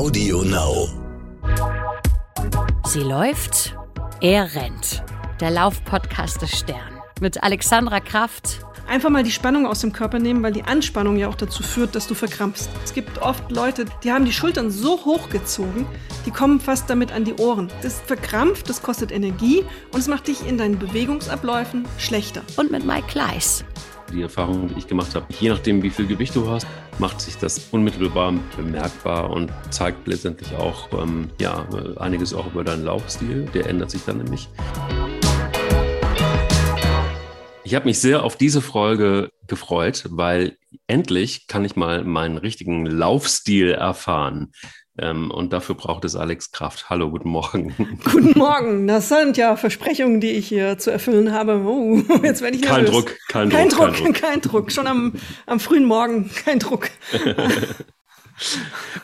Audio Now. Sie läuft, er rennt. Der Laufpodcast des Stern. Mit Alexandra Kraft. Einfach mal die Spannung aus dem Körper nehmen, weil die Anspannung ja auch dazu führt, dass du verkrampfst. Es gibt oft Leute, die haben die Schultern so hochgezogen, die kommen fast damit an die Ohren. Das ist verkrampft, das kostet Energie und es macht dich in deinen Bewegungsabläufen schlechter. Und mit Mike Kleiss. Die Erfahrung, die ich gemacht habe, je nachdem, wie viel Gewicht du hast, macht sich das unmittelbar bemerkbar und zeigt letztendlich auch ähm, ja, einiges auch über deinen Laufstil. Der ändert sich dann nämlich. Ich habe mich sehr auf diese Folge gefreut, weil endlich kann ich mal meinen richtigen Laufstil erfahren. Ähm, und dafür braucht es Alex Kraft. Hallo, guten Morgen. Guten Morgen. Das sind ja Versprechungen, die ich hier zu erfüllen habe. Oh, jetzt werde ich kein Druck, kein, kein Druck, Druck, kein Druck, kein Druck. Schon am, am frühen Morgen, kein Druck.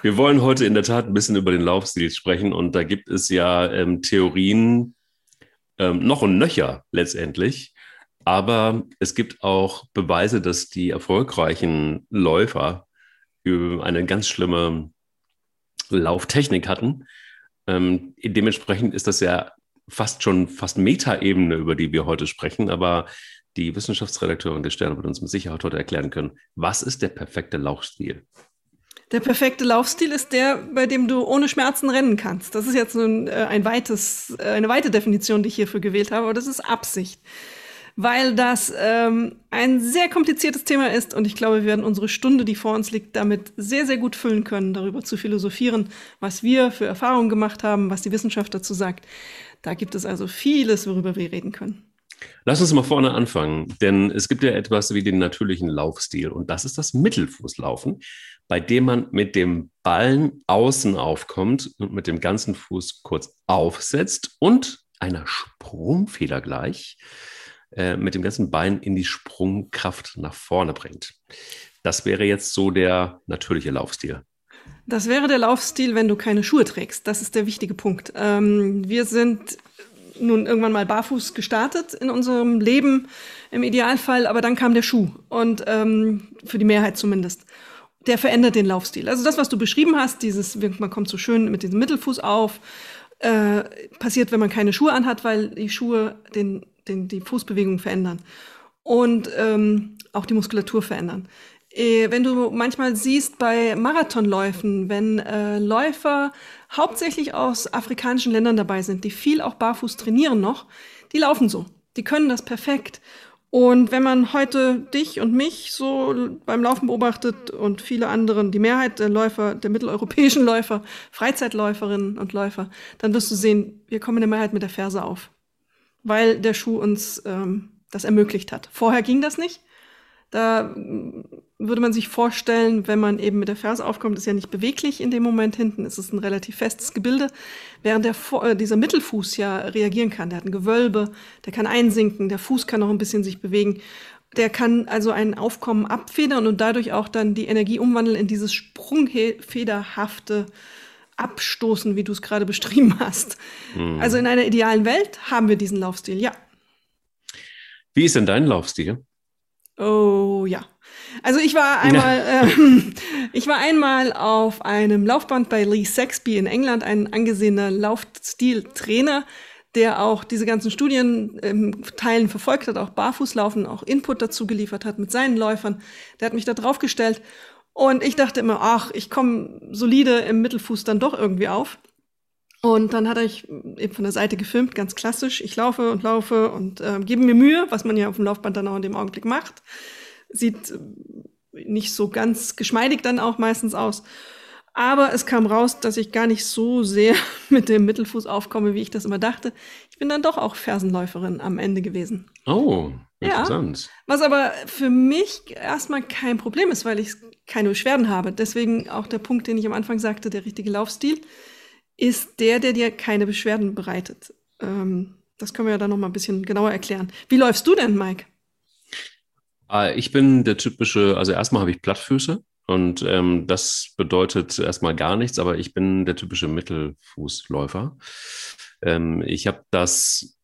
Wir wollen heute in der Tat ein bisschen über den Laufstil sprechen und da gibt es ja ähm, Theorien ähm, noch und nöcher letztendlich. Aber es gibt auch Beweise, dass die erfolgreichen Läufer eine ganz schlimme Lauftechnik hatten. Ähm, dementsprechend ist das ja fast schon fast Metaebene, über die wir heute sprechen. Aber die Wissenschaftsredakteurin der Sterne wird uns mit Sicherheit heute erklären können, was ist der perfekte Laufstil? Der perfekte Laufstil ist der, bei dem du ohne Schmerzen rennen kannst. Das ist jetzt ein, äh, ein weites, äh, eine weite Definition, die ich hierfür gewählt habe, aber das ist Absicht weil das ähm, ein sehr kompliziertes Thema ist und ich glaube, wir werden unsere Stunde, die vor uns liegt, damit sehr, sehr gut füllen können, darüber zu philosophieren, was wir für Erfahrungen gemacht haben, was die Wissenschaft dazu sagt. Da gibt es also vieles, worüber wir reden können. Lass uns mal vorne anfangen, denn es gibt ja etwas wie den natürlichen Laufstil und das ist das Mittelfußlaufen, bei dem man mit dem Ballen außen aufkommt und mit dem ganzen Fuß kurz aufsetzt und einer Sprungfeder gleich äh, mit dem ganzen Bein in die Sprungkraft nach vorne bringt. Das wäre jetzt so der natürliche Laufstil. Das wäre der Laufstil, wenn du keine Schuhe trägst. Das ist der wichtige Punkt. Ähm, wir sind nun irgendwann mal barfuß gestartet in unserem Leben im Idealfall, aber dann kam der Schuh und ähm, für die Mehrheit zumindest. Der verändert den Laufstil. Also das, was du beschrieben hast, dieses, man kommt so schön mit diesem Mittelfuß auf, äh, passiert, wenn man keine Schuhe anhat, weil die Schuhe den den, die Fußbewegung verändern und ähm, auch die Muskulatur verändern. Äh, wenn du manchmal siehst bei Marathonläufen, wenn äh, Läufer hauptsächlich aus afrikanischen Ländern dabei sind, die viel auch barfuß trainieren noch, die laufen so. Die können das perfekt. Und wenn man heute dich und mich so beim Laufen beobachtet und viele anderen, die Mehrheit der Läufer, der mitteleuropäischen Läufer, Freizeitläuferinnen und Läufer, dann wirst du sehen, wir kommen in der Mehrheit mit der Ferse auf weil der Schuh uns ähm, das ermöglicht hat. Vorher ging das nicht. Da mm, würde man sich vorstellen, wenn man eben mit der Ferse aufkommt, ist ja nicht beweglich in dem Moment hinten, ist es ein relativ festes Gebilde, während der, äh, dieser Mittelfuß ja reagieren kann. Der hat ein Gewölbe, der kann einsinken, der Fuß kann noch ein bisschen sich bewegen. Der kann also ein Aufkommen abfedern und dadurch auch dann die Energie umwandeln in dieses sprungfederhafte abstoßen, wie du es gerade beschrieben hast. Mhm. Also in einer idealen Welt haben wir diesen Laufstil, ja. Wie ist denn dein Laufstil? Oh ja. Also ich war einmal, ähm, ich war einmal auf einem Laufband bei Lee Saxby in England, ein angesehener Laufstiltrainer, der auch diese ganzen Studien ähm, Teilen verfolgt hat, auch Barfußlaufen, auch Input dazu geliefert hat mit seinen Läufern. Der hat mich da draufgestellt und ich dachte immer, ach, ich komme solide im Mittelfuß dann doch irgendwie auf. Und dann hat er ich eben von der Seite gefilmt, ganz klassisch. Ich laufe und laufe und äh, gebe mir Mühe, was man ja auf dem Laufband dann auch in dem Augenblick macht. Sieht äh, nicht so ganz geschmeidig dann auch meistens aus. Aber es kam raus, dass ich gar nicht so sehr mit dem Mittelfuß aufkomme, wie ich das immer dachte. Ich bin dann doch auch Fersenläuferin am Ende gewesen. Oh, interessant. Ja, was aber für mich erstmal kein Problem ist, weil ich keine Beschwerden habe. Deswegen auch der Punkt, den ich am Anfang sagte, der richtige Laufstil, ist der, der dir keine Beschwerden bereitet. Ähm, das können wir ja dann noch mal ein bisschen genauer erklären. Wie läufst du denn, Mike? Ah, ich bin der typische, also erstmal habe ich Plattfüße und ähm, das bedeutet erstmal gar nichts, aber ich bin der typische Mittelfußläufer. Ähm, ich habe das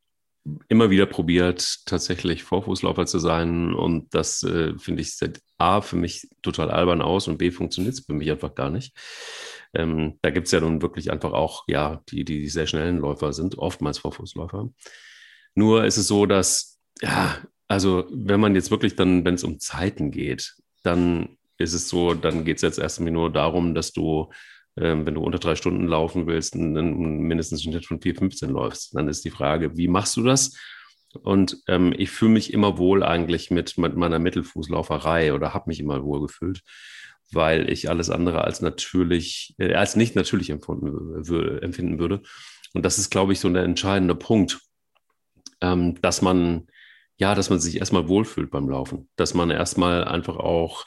immer wieder probiert, tatsächlich Vorfußläufer zu sein. Und das äh, finde ich seit A für mich total albern aus und B funktioniert es für mich einfach gar nicht. ähm, da gibt es ja nun wirklich einfach auch, ja, die, die sehr schnellen Läufer sind, oftmals Vorfußläufer. Nur ist es so, dass, ja, also wenn man jetzt wirklich dann, wenn es um Zeiten geht, dann ist es so, dann geht es jetzt erstmal nur darum, dass du, ähm, wenn du unter drei Stunden laufen willst, einen, mindestens einen Schnitt von 4,15 läufst. Dann ist die Frage, wie machst du das? Und ähm, ich fühle mich immer wohl eigentlich mit, mit meiner Mittelfußlauferei oder habe mich immer wohl gefühlt, weil ich alles andere als natürlich, äh, als nicht natürlich empfinden würde. Und das ist, glaube ich, so der entscheidende Punkt, ähm, dass man, ja, dass man sich erstmal wohlfühlt beim Laufen, dass man erstmal einfach auch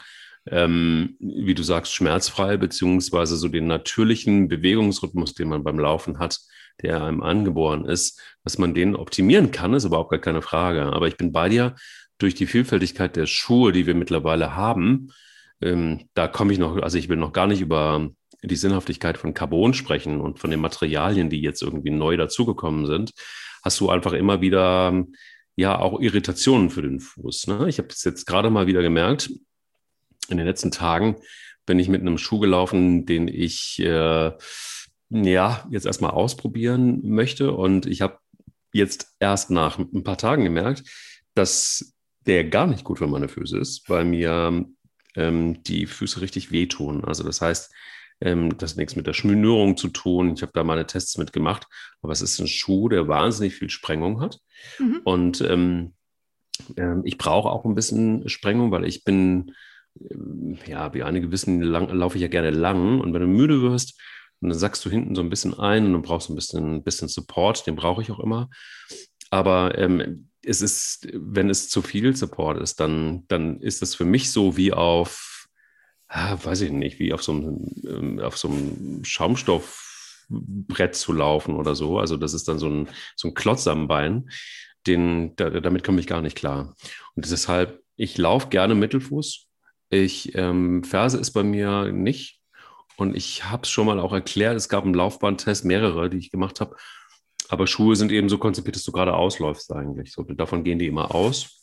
ähm, wie du sagst, schmerzfrei, beziehungsweise so den natürlichen Bewegungsrhythmus, den man beim Laufen hat, der einem angeboren ist, dass man den optimieren kann, ist überhaupt gar keine Frage. Aber ich bin bei dir, durch die Vielfältigkeit der Schuhe, die wir mittlerweile haben, ähm, da komme ich noch, also ich will noch gar nicht über die Sinnhaftigkeit von Carbon sprechen und von den Materialien, die jetzt irgendwie neu dazugekommen sind, hast du einfach immer wieder ja auch Irritationen für den Fuß. Ne? Ich habe es jetzt gerade mal wieder gemerkt, in den letzten Tagen bin ich mit einem Schuh gelaufen, den ich äh, ja jetzt erstmal ausprobieren möchte. Und ich habe jetzt erst nach ein paar Tagen gemerkt, dass der gar nicht gut für meine Füße ist, weil mir ähm, die Füße richtig wehtun. Also das heißt, ähm, das hat nichts mit der Schnürung zu tun. Ich habe da meine Tests mitgemacht, aber es ist ein Schuh, der wahnsinnig viel Sprengung hat. Mhm. Und ähm, äh, ich brauche auch ein bisschen Sprengung, weil ich bin ähm, ja, wie einige wissen, lang, laufe ich ja gerne lang. Und wenn du müde wirst, dann sackst du hinten so ein bisschen ein und dann brauchst du ein bisschen, ein bisschen Support, den brauche ich auch immer. Aber ähm, es ist, wenn es zu viel Support ist, dann, dann ist das für mich so wie auf, ah, weiß ich nicht, wie auf so einem, ähm, auf so einem Schaumstoffbrett zu laufen oder so. Also das ist dann so ein, so ein Klotz am Bein. Den, da, damit komme ich gar nicht klar. Und deshalb, ich laufe gerne Mittelfuß, ich, ähm, Ferse ist bei mir nicht. Und ich habe es schon mal auch erklärt, es gab einen Laufbahntest, mehrere, die ich gemacht habe. Aber Schuhe sind eben so konzipiert, dass du gerade ausläufst eigentlich. So, davon gehen die immer aus.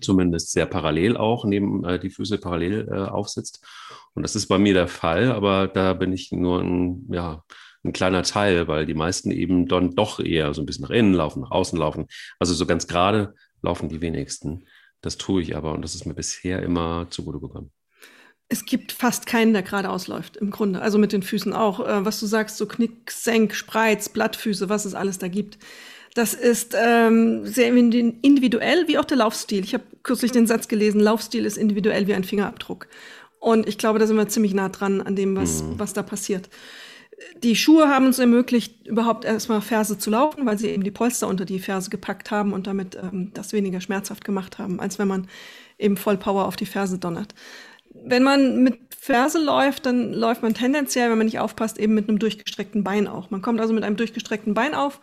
Zumindest sehr parallel auch, neben äh, die Füße parallel äh, aufsitzt. Und das ist bei mir der Fall, aber da bin ich nur ein, ja, ein kleiner Teil, weil die meisten eben dann doch eher so ein bisschen nach innen laufen, nach außen laufen. Also so ganz gerade laufen die wenigsten. Das tue ich aber und das ist mir bisher immer zugute gekommen. Es gibt fast keinen, der gerade ausläuft, im Grunde. Also mit den Füßen auch. Äh, was du sagst, so Knick, Senk, Spreiz, Blattfüße, was es alles da gibt. Das ist ähm, sehr individuell, wie auch der Laufstil. Ich habe kürzlich den Satz gelesen, Laufstil ist individuell wie ein Fingerabdruck. Und ich glaube, da sind wir ziemlich nah dran an dem, was, mhm. was da passiert die Schuhe haben uns ermöglicht, überhaupt erstmal Ferse zu laufen, weil sie eben die Polster unter die Ferse gepackt haben und damit ähm, das weniger schmerzhaft gemacht haben, als wenn man eben voll Power auf die Ferse donnert. Wenn man mit Ferse läuft, dann läuft man tendenziell, wenn man nicht aufpasst, eben mit einem durchgestreckten Bein auch. Man kommt also mit einem durchgestreckten Bein auf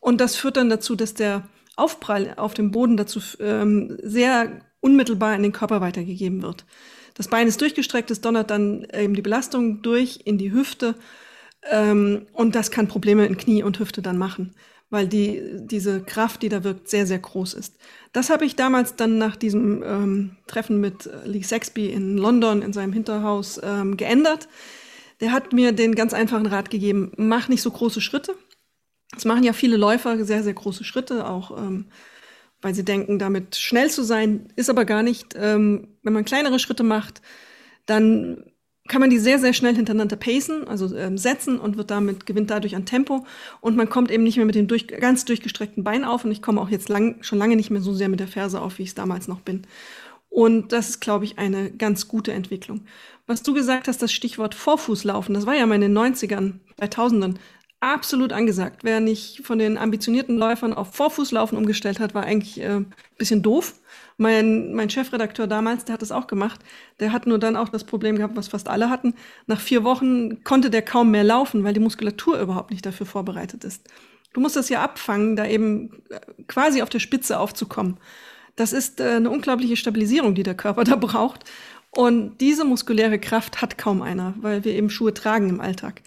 und das führt dann dazu, dass der Aufprall auf dem Boden dazu ähm, sehr unmittelbar in den Körper weitergegeben wird. Das Bein ist durchgestreckt, es donnert dann eben die Belastung durch in die Hüfte ähm, und das kann Probleme in Knie und Hüfte dann machen, weil die, diese Kraft, die da wirkt, sehr, sehr groß ist. Das habe ich damals dann nach diesem ähm, Treffen mit Lee Saxby in London in seinem Hinterhaus ähm, geändert. Der hat mir den ganz einfachen Rat gegeben, mach nicht so große Schritte. Das machen ja viele Läufer, sehr, sehr große Schritte, auch ähm, weil sie denken, damit schnell zu sein, ist aber gar nicht. Ähm, wenn man kleinere Schritte macht, dann kann man die sehr, sehr schnell hintereinander pacen, also ähm, setzen und wird damit, gewinnt dadurch an Tempo. Und man kommt eben nicht mehr mit dem durch, ganz durchgestreckten Bein auf. Und ich komme auch jetzt lang, schon lange nicht mehr so sehr mit der Ferse auf, wie ich es damals noch bin. Und das ist, glaube ich, eine ganz gute Entwicklung. Was du gesagt hast, das Stichwort Vorfußlaufen, das war ja mal in den 90ern, 2000ern absolut angesagt. Wer nicht von den ambitionierten Läufern auf Vorfußlaufen umgestellt hat, war eigentlich äh, bisschen doof. Mein, mein Chefredakteur damals, der hat das auch gemacht. Der hat nur dann auch das Problem gehabt, was fast alle hatten. Nach vier Wochen konnte der kaum mehr laufen, weil die Muskulatur überhaupt nicht dafür vorbereitet ist. Du musst das ja abfangen, da eben äh, quasi auf der Spitze aufzukommen. Das ist äh, eine unglaubliche Stabilisierung, die der Körper da braucht. Und diese muskuläre Kraft hat kaum einer, weil wir eben Schuhe tragen im Alltag.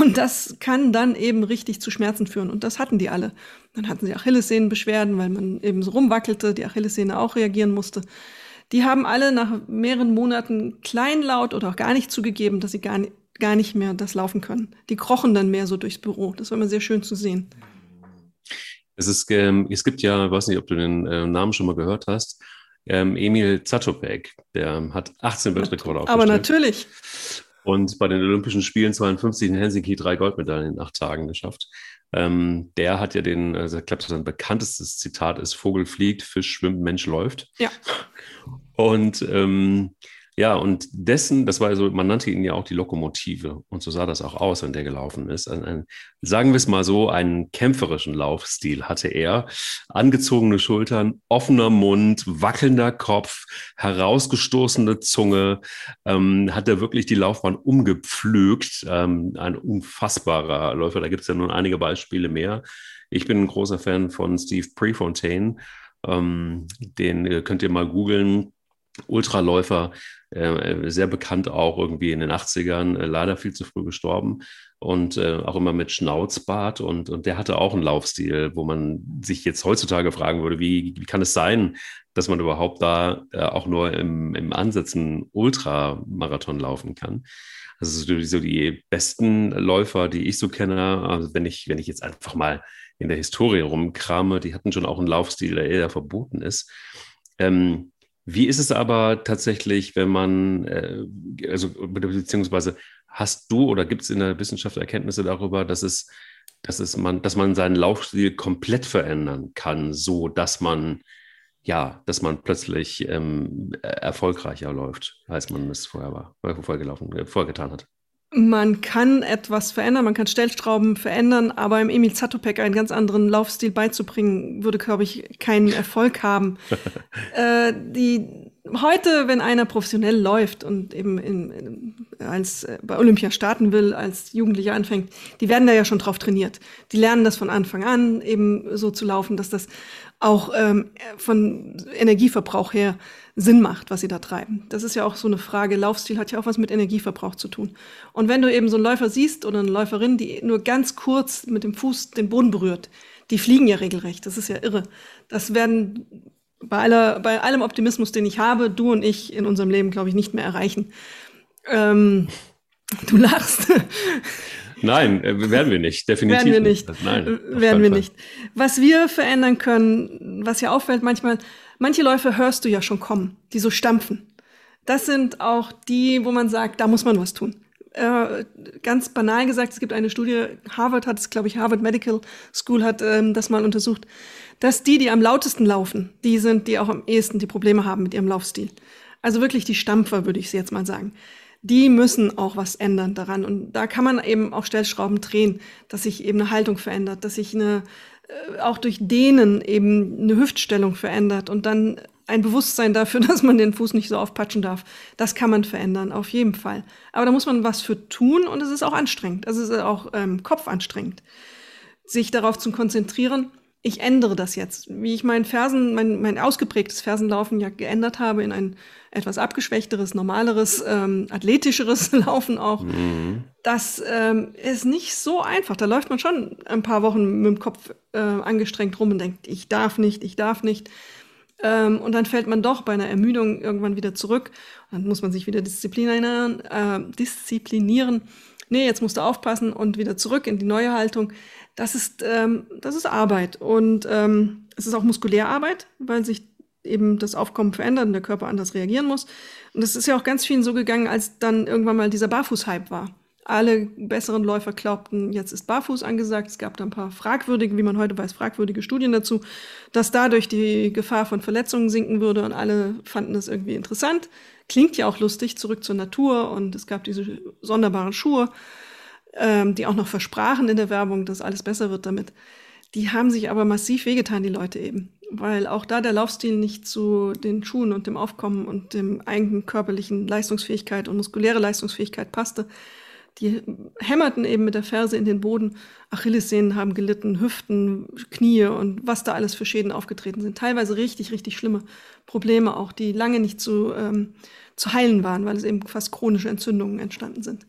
Und das kann dann eben richtig zu Schmerzen führen. Und das hatten die alle. Dann hatten sie Achillessehnenbeschwerden, weil man eben so rumwackelte, die Achillessehne auch reagieren musste. Die haben alle nach mehreren Monaten kleinlaut oder auch gar nicht zugegeben, dass sie gar, gar nicht mehr das laufen können. Die krochen dann mehr so durchs Büro. Das war immer sehr schön zu sehen. Es, ist, ähm, es gibt ja, ich weiß nicht, ob du den äh, Namen schon mal gehört hast, ähm, Emil Zatopek, der hat 18 Weltrekorde aufgestellt. Aber natürlich. Und bei den Olympischen Spielen 52 in Helsinki drei Goldmedaillen in acht Tagen geschafft. Ähm, der hat ja den, also ich glaube, sein bekanntestes Zitat ist: Vogel fliegt, Fisch schwimmt, Mensch läuft. Ja. Und ähm, ja, und dessen, das war so, man nannte ihn ja auch die Lokomotive. Und so sah das auch aus, wenn der gelaufen ist. Ein, ein, sagen wir es mal so, einen kämpferischen Laufstil hatte er. Angezogene Schultern, offener Mund, wackelnder Kopf, herausgestoßene Zunge. Ähm, hat er wirklich die Laufbahn umgepflügt. Ähm, ein unfassbarer Läufer. Da gibt es ja nun einige Beispiele mehr. Ich bin ein großer Fan von Steve Prefontaine. Ähm, den äh, könnt ihr mal googeln Ultraläufer, äh, sehr bekannt auch irgendwie in den 80ern, äh, leider viel zu früh gestorben und äh, auch immer mit Schnauzbart und, und der hatte auch einen Laufstil, wo man sich jetzt heutzutage fragen würde, wie, wie kann es sein, dass man überhaupt da äh, auch nur im, im Ansätzen Ultramarathon laufen kann. Also so die besten Läufer, die ich so kenne, also wenn ich, wenn ich jetzt einfach mal in der Historie rumkrame, die hatten schon auch einen Laufstil, der eher verboten ist. Ähm, wie ist es aber tatsächlich, wenn man, äh, also beziehungsweise hast du oder gibt es in der Wissenschaft Erkenntnisse darüber, dass es, dass es man, dass man seinen Laufstil komplett verändern kann, so dass man ja, dass man plötzlich ähm, erfolgreicher läuft, als man es vorher war, vorher gelaufen, äh, vorher getan hat. Man kann etwas verändern, man kann Stellschrauben verändern, aber im Emil Zatopek einen ganz anderen Laufstil beizubringen, würde, glaube ich, keinen Erfolg haben. äh, die, heute, wenn einer professionell läuft und eben in, in, als äh, bei Olympia starten will, als Jugendlicher anfängt, die werden da ja schon drauf trainiert. Die lernen das von Anfang an, eben so zu laufen, dass das auch ähm, von Energieverbrauch her Sinn macht, was sie da treiben. Das ist ja auch so eine Frage. Laufstil hat ja auch was mit Energieverbrauch zu tun. Und wenn du eben so einen Läufer siehst oder eine Läuferin, die nur ganz kurz mit dem Fuß den Boden berührt, die fliegen ja regelrecht. Das ist ja irre. Das werden bei, aller, bei allem Optimismus, den ich habe, du und ich in unserem Leben, glaube ich, nicht mehr erreichen. Ähm, du lachst. Nein, äh, werden wir nicht, definitiv. Werden wir nicht. Nein, werden wir Fall. nicht. Was wir verändern können, was ja auffällt manchmal, manche Läufe hörst du ja schon kommen, die so stampfen. Das sind auch die, wo man sagt, da muss man was tun. Äh, ganz banal gesagt, es gibt eine Studie, Harvard hat es, glaube ich, Harvard Medical School hat ähm, das mal untersucht, dass die, die am lautesten laufen, die sind, die auch am ehesten die Probleme haben mit ihrem Laufstil. Also wirklich die Stampfer, würde ich sie jetzt mal sagen die müssen auch was ändern daran. Und da kann man eben auch Stellschrauben drehen, dass sich eben eine Haltung verändert, dass sich eine, äh, auch durch Dehnen eben eine Hüftstellung verändert und dann ein Bewusstsein dafür, dass man den Fuß nicht so aufpatschen darf. Das kann man verändern, auf jeden Fall. Aber da muss man was für tun und es ist auch anstrengend. Es ist auch ähm, kopfanstrengend, sich darauf zu konzentrieren ich ändere das jetzt. Wie ich meinen Fersen, mein, mein ausgeprägtes Fersenlaufen ja geändert habe in ein etwas abgeschwächteres, normaleres, ähm, athletischeres Laufen auch. Mhm. Das ähm, ist nicht so einfach. Da läuft man schon ein paar Wochen mit dem Kopf äh, angestrengt rum und denkt, ich darf nicht, ich darf nicht. Ähm, und dann fällt man doch bei einer Ermüdung irgendwann wieder zurück. Dann muss man sich wieder disziplinieren. Äh, disziplinieren. Nee, jetzt musst du aufpassen und wieder zurück in die neue Haltung das ist, ähm, das ist Arbeit. Und ähm, es ist auch Muskulärarbeit, weil sich eben das Aufkommen verändert und der Körper anders reagieren muss. Und es ist ja auch ganz vielen so gegangen, als dann irgendwann mal dieser Barfuß-Hype war. Alle besseren Läufer glaubten, jetzt ist Barfuß angesagt. Es gab da ein paar fragwürdige, wie man heute weiß, fragwürdige Studien dazu, dass dadurch die Gefahr von Verletzungen sinken würde und alle fanden das irgendwie interessant. Klingt ja auch lustig, zurück zur Natur und es gab diese sonderbaren Schuhe ähm, die auch noch versprachen in der Werbung, dass alles besser wird damit. Die haben sich aber massiv wehgetan, die Leute eben. Weil auch da der Laufstil nicht zu den Schuhen und dem Aufkommen und dem eigenen körperlichen Leistungsfähigkeit und muskuläre Leistungsfähigkeit passte. Die hämmerten eben mit der Ferse in den Boden. Achillessehnen haben gelitten, Hüften, Knie und was da alles für Schäden aufgetreten sind. Teilweise richtig, richtig schlimme Probleme auch, die lange nicht zu, ähm, zu heilen waren, weil es eben fast chronische Entzündungen entstanden sind.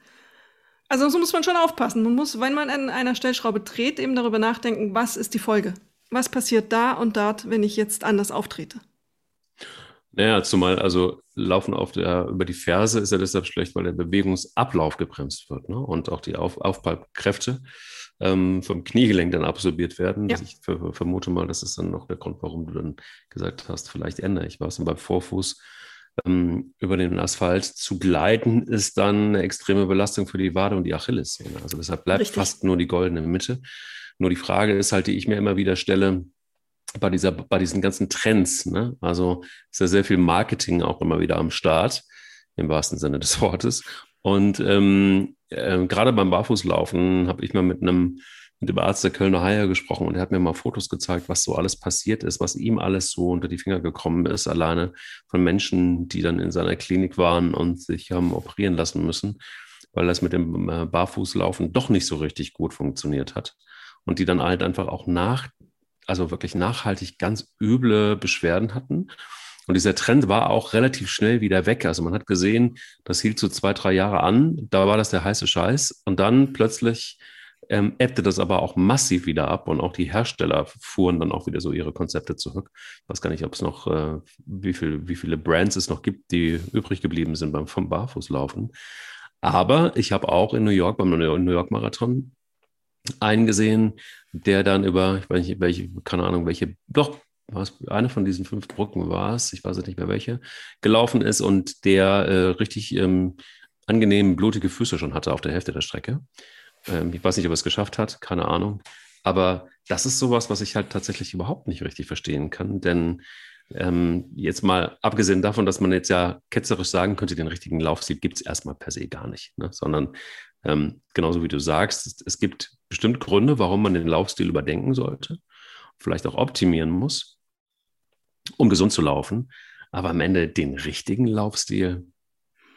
Also so muss man schon aufpassen. Man muss, wenn man an einer Stellschraube dreht, eben darüber nachdenken, was ist die Folge? Was passiert da und dort, wenn ich jetzt anders auftrete? Naja, zumal also Laufen auf der, über die Ferse ist ja deshalb schlecht, weil der Bewegungsablauf gebremst wird ne? und auch die auf, Aufprallkräfte ähm, vom Kniegelenk dann absorbiert werden. Ja. Ich vermute mal, das ist dann noch der Grund, warum du dann gesagt hast, vielleicht ändere ich was. Und beim Vorfuß ähm, über den Asphalt zu gleiten, ist dann eine extreme Belastung für die Wade und die Achillessehne. Also deshalb bleibt Richtig. fast nur die goldene Mitte. Nur die Frage ist halt, die ich mir immer wieder stelle, bei, dieser, bei diesen ganzen Trends. Ne? Also ist ja sehr viel Marketing auch immer wieder am Start, im wahrsten Sinne des Wortes. Und ähm, äh, gerade beim Barfußlaufen habe ich mal mit einem mit dem Arzt der Kölner Haie gesprochen und er hat mir mal Fotos gezeigt, was so alles passiert ist, was ihm alles so unter die Finger gekommen ist, alleine von Menschen, die dann in seiner Klinik waren und sich haben operieren lassen müssen, weil das mit dem äh, Barfußlaufen doch nicht so richtig gut funktioniert hat. Und die dann halt einfach auch nach also wirklich nachhaltig ganz üble Beschwerden hatten. Und dieser Trend war auch relativ schnell wieder weg. Also man hat gesehen, das hielt so zwei, drei Jahre an. Da war das der heiße Scheiß. Und dann plötzlich ähm, ebbte das aber auch massiv wieder ab. Und auch die Hersteller fuhren dann auch wieder so ihre Konzepte zurück. Ich weiß gar nicht, ob es noch, äh, wie, viel, wie viele Brands es noch gibt, die übrig geblieben sind beim vom Barfußlaufen. Aber ich habe auch in New York beim New York Marathon eingesehen, der dann über, ich weiß nicht, welche, keine Ahnung, welche, doch, was, eine von diesen fünf Brücken war es, ich weiß nicht mehr welche, gelaufen ist und der äh, richtig ähm, angenehm blutige Füße schon hatte auf der Hälfte der Strecke. Ähm, ich weiß nicht, ob er es geschafft hat, keine Ahnung. Aber das ist sowas, was ich halt tatsächlich überhaupt nicht richtig verstehen kann, denn ähm, jetzt mal abgesehen davon, dass man jetzt ja ketzerisch sagen könnte, den richtigen Laufstil gibt es erstmal per se gar nicht, ne? sondern ähm, genauso wie du sagst, es, es, gibt bestimmt Gründe, warum man den Laufstil überdenken sollte, vielleicht auch optimieren muss, um gesund zu laufen. Aber am Ende den richtigen Laufstil,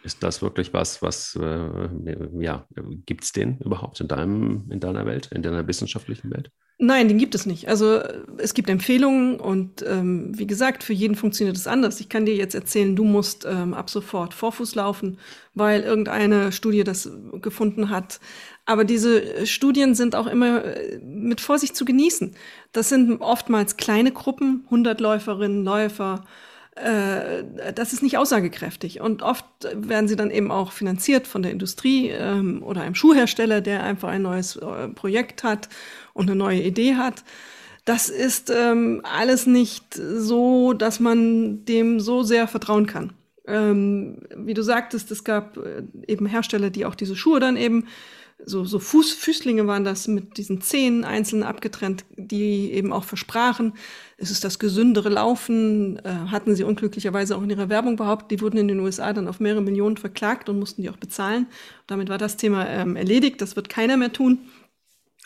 ist das wirklich was, was, äh, ja, gibt es den überhaupt in, deinem, in deiner Welt, in deiner wissenschaftlichen Welt? Nein, den gibt es nicht. Also es gibt Empfehlungen und ähm, wie gesagt, für jeden funktioniert es anders. Ich kann dir jetzt erzählen, du musst ähm, ab sofort Vorfuß laufen, weil irgendeine Studie das gefunden hat. Aber diese Studien sind auch immer äh, mit Vorsicht zu genießen. Das sind oftmals kleine Gruppen, 100 Läuferinnen, Läufer, äh, das ist nicht aussagekräftig. Und oft werden sie dann eben auch finanziert von der Industrie ähm, oder einem Schuhhersteller, der einfach ein neues äh, Projekt hat und eine neue Idee hat. Das ist ähm, alles nicht so, dass man dem so sehr vertrauen kann. Ähm, wie du sagtest, es gab äh, eben Hersteller, die auch diese Schuhe dann eben so, so Fuß, Füßlinge waren das mit diesen Zehen einzeln abgetrennt, die eben auch versprachen, es ist das gesündere Laufen, äh, hatten sie unglücklicherweise auch in ihrer Werbung behauptet. Die wurden in den USA dann auf mehrere Millionen verklagt und mussten die auch bezahlen. Damit war das Thema ähm, erledigt. Das wird keiner mehr tun.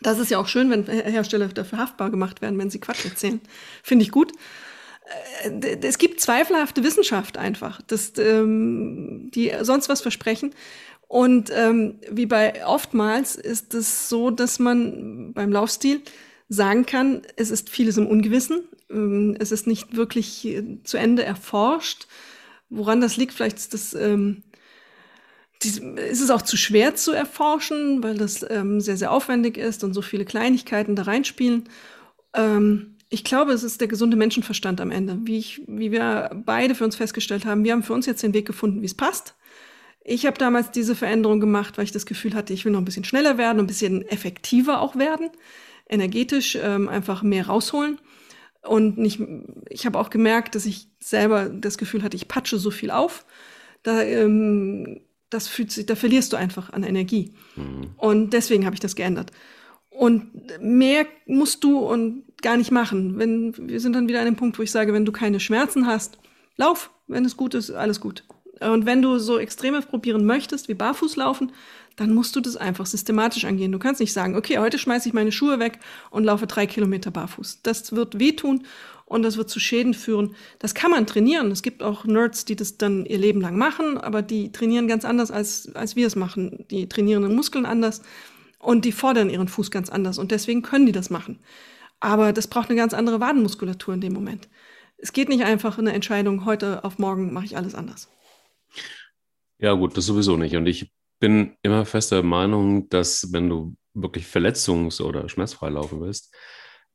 Das ist ja auch schön, wenn Hersteller dafür haftbar gemacht werden, wenn sie Quatsch erzählen. Finde ich gut äh, es gibt zweifelhafte Wissenschaft einfach, dass, ähm, die sonst was versprechen. Und ähm, wie bei oftmals ist es so, dass man beim Laufstil sagen kann, es ist vieles im Ungewissen. Ähm, es ist nicht wirklich äh, zu Ende erforscht. Woran das liegt, vielleicht ist das ähm, ist es auch zu schwer zu erforschen, weil das ähm, sehr, sehr aufwendig ist und so viele Kleinigkeiten da reinspielen. Ähm, ich glaube, es ist der gesunde Menschenverstand am Ende. Wie, ich, wie wir beide für uns festgestellt haben, wir haben für uns jetzt den Weg gefunden, wie es passt. Ich habe damals diese Veränderung gemacht, weil ich das Gefühl hatte, ich will noch ein bisschen schneller werden, ein bisschen effektiver auch werden, energetisch ähm, einfach mehr rausholen. Und nicht, ich habe auch gemerkt, dass ich selber das Gefühl hatte, ich patsche so viel auf. Da, ähm, das fühlt sich, da verlierst du einfach an Energie. Mhm. Und deswegen habe ich das geändert. Und mehr musst du und gar nicht machen. Wenn, wir sind dann wieder an dem Punkt, wo ich sage, wenn du keine Schmerzen hast, lauf. Wenn es gut ist, alles gut. Und wenn du so Extremes probieren möchtest, wie Barfußlaufen, dann musst du das einfach systematisch angehen. Du kannst nicht sagen, okay, heute schmeiße ich meine Schuhe weg und laufe drei Kilometer barfuß. Das wird wehtun und das wird zu Schäden führen. Das kann man trainieren. Es gibt auch Nerds, die das dann ihr Leben lang machen, aber die trainieren ganz anders, als, als wir es machen. Die trainieren den Muskeln anders und die fordern ihren Fuß ganz anders und deswegen können die das machen. Aber das braucht eine ganz andere Wadenmuskulatur in dem Moment. Es geht nicht einfach eine Entscheidung, heute auf morgen mache ich alles anders. Ja, gut, das sowieso nicht. Und ich bin immer fester Meinung, dass wenn du wirklich verletzungs- oder schmerzfrei laufen willst,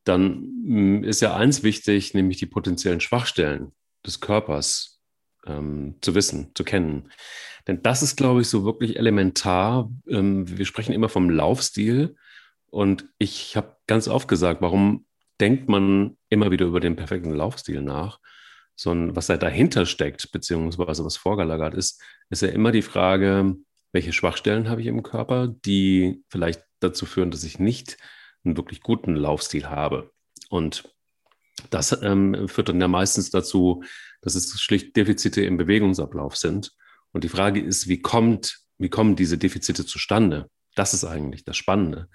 dann hm, ist ja eins wichtig, nämlich die potenziellen Schwachstellen des Körpers ähm, zu wissen, zu kennen. Denn das ist, glaube ich, so wirklich elementar. Ähm, wir sprechen immer vom Laufstil. Und ich habe ganz oft gesagt, warum denkt man immer wieder über den perfekten Laufstil nach? Sondern was da dahinter steckt, beziehungsweise was vorgelagert ist, ist ja immer die Frage, welche Schwachstellen habe ich im Körper, die vielleicht dazu führen, dass ich nicht einen wirklich guten Laufstil habe. Und das ähm, führt dann ja meistens dazu, dass es schlicht Defizite im Bewegungsablauf sind. Und die Frage ist, wie kommt, wie kommen diese Defizite zustande? Das ist eigentlich das Spannende,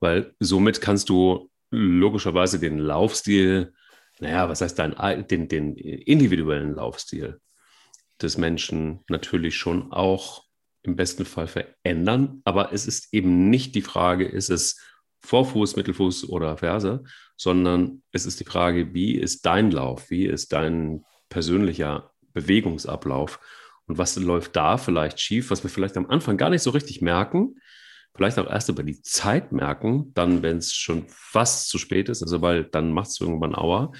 weil somit kannst du logischerweise den Laufstil, naja, was heißt dein, den, den individuellen Laufstil des Menschen natürlich schon auch im besten Fall verändern. Aber es ist eben nicht die Frage, ist es Vorfuß, Mittelfuß oder Ferse, sondern es ist die Frage, wie ist dein Lauf, wie ist dein persönlicher Bewegungsablauf und was läuft da vielleicht schief, was wir vielleicht am Anfang gar nicht so richtig merken, vielleicht auch erst über die Zeit merken, dann, wenn es schon fast zu spät ist, also weil dann macht es irgendwann Aua.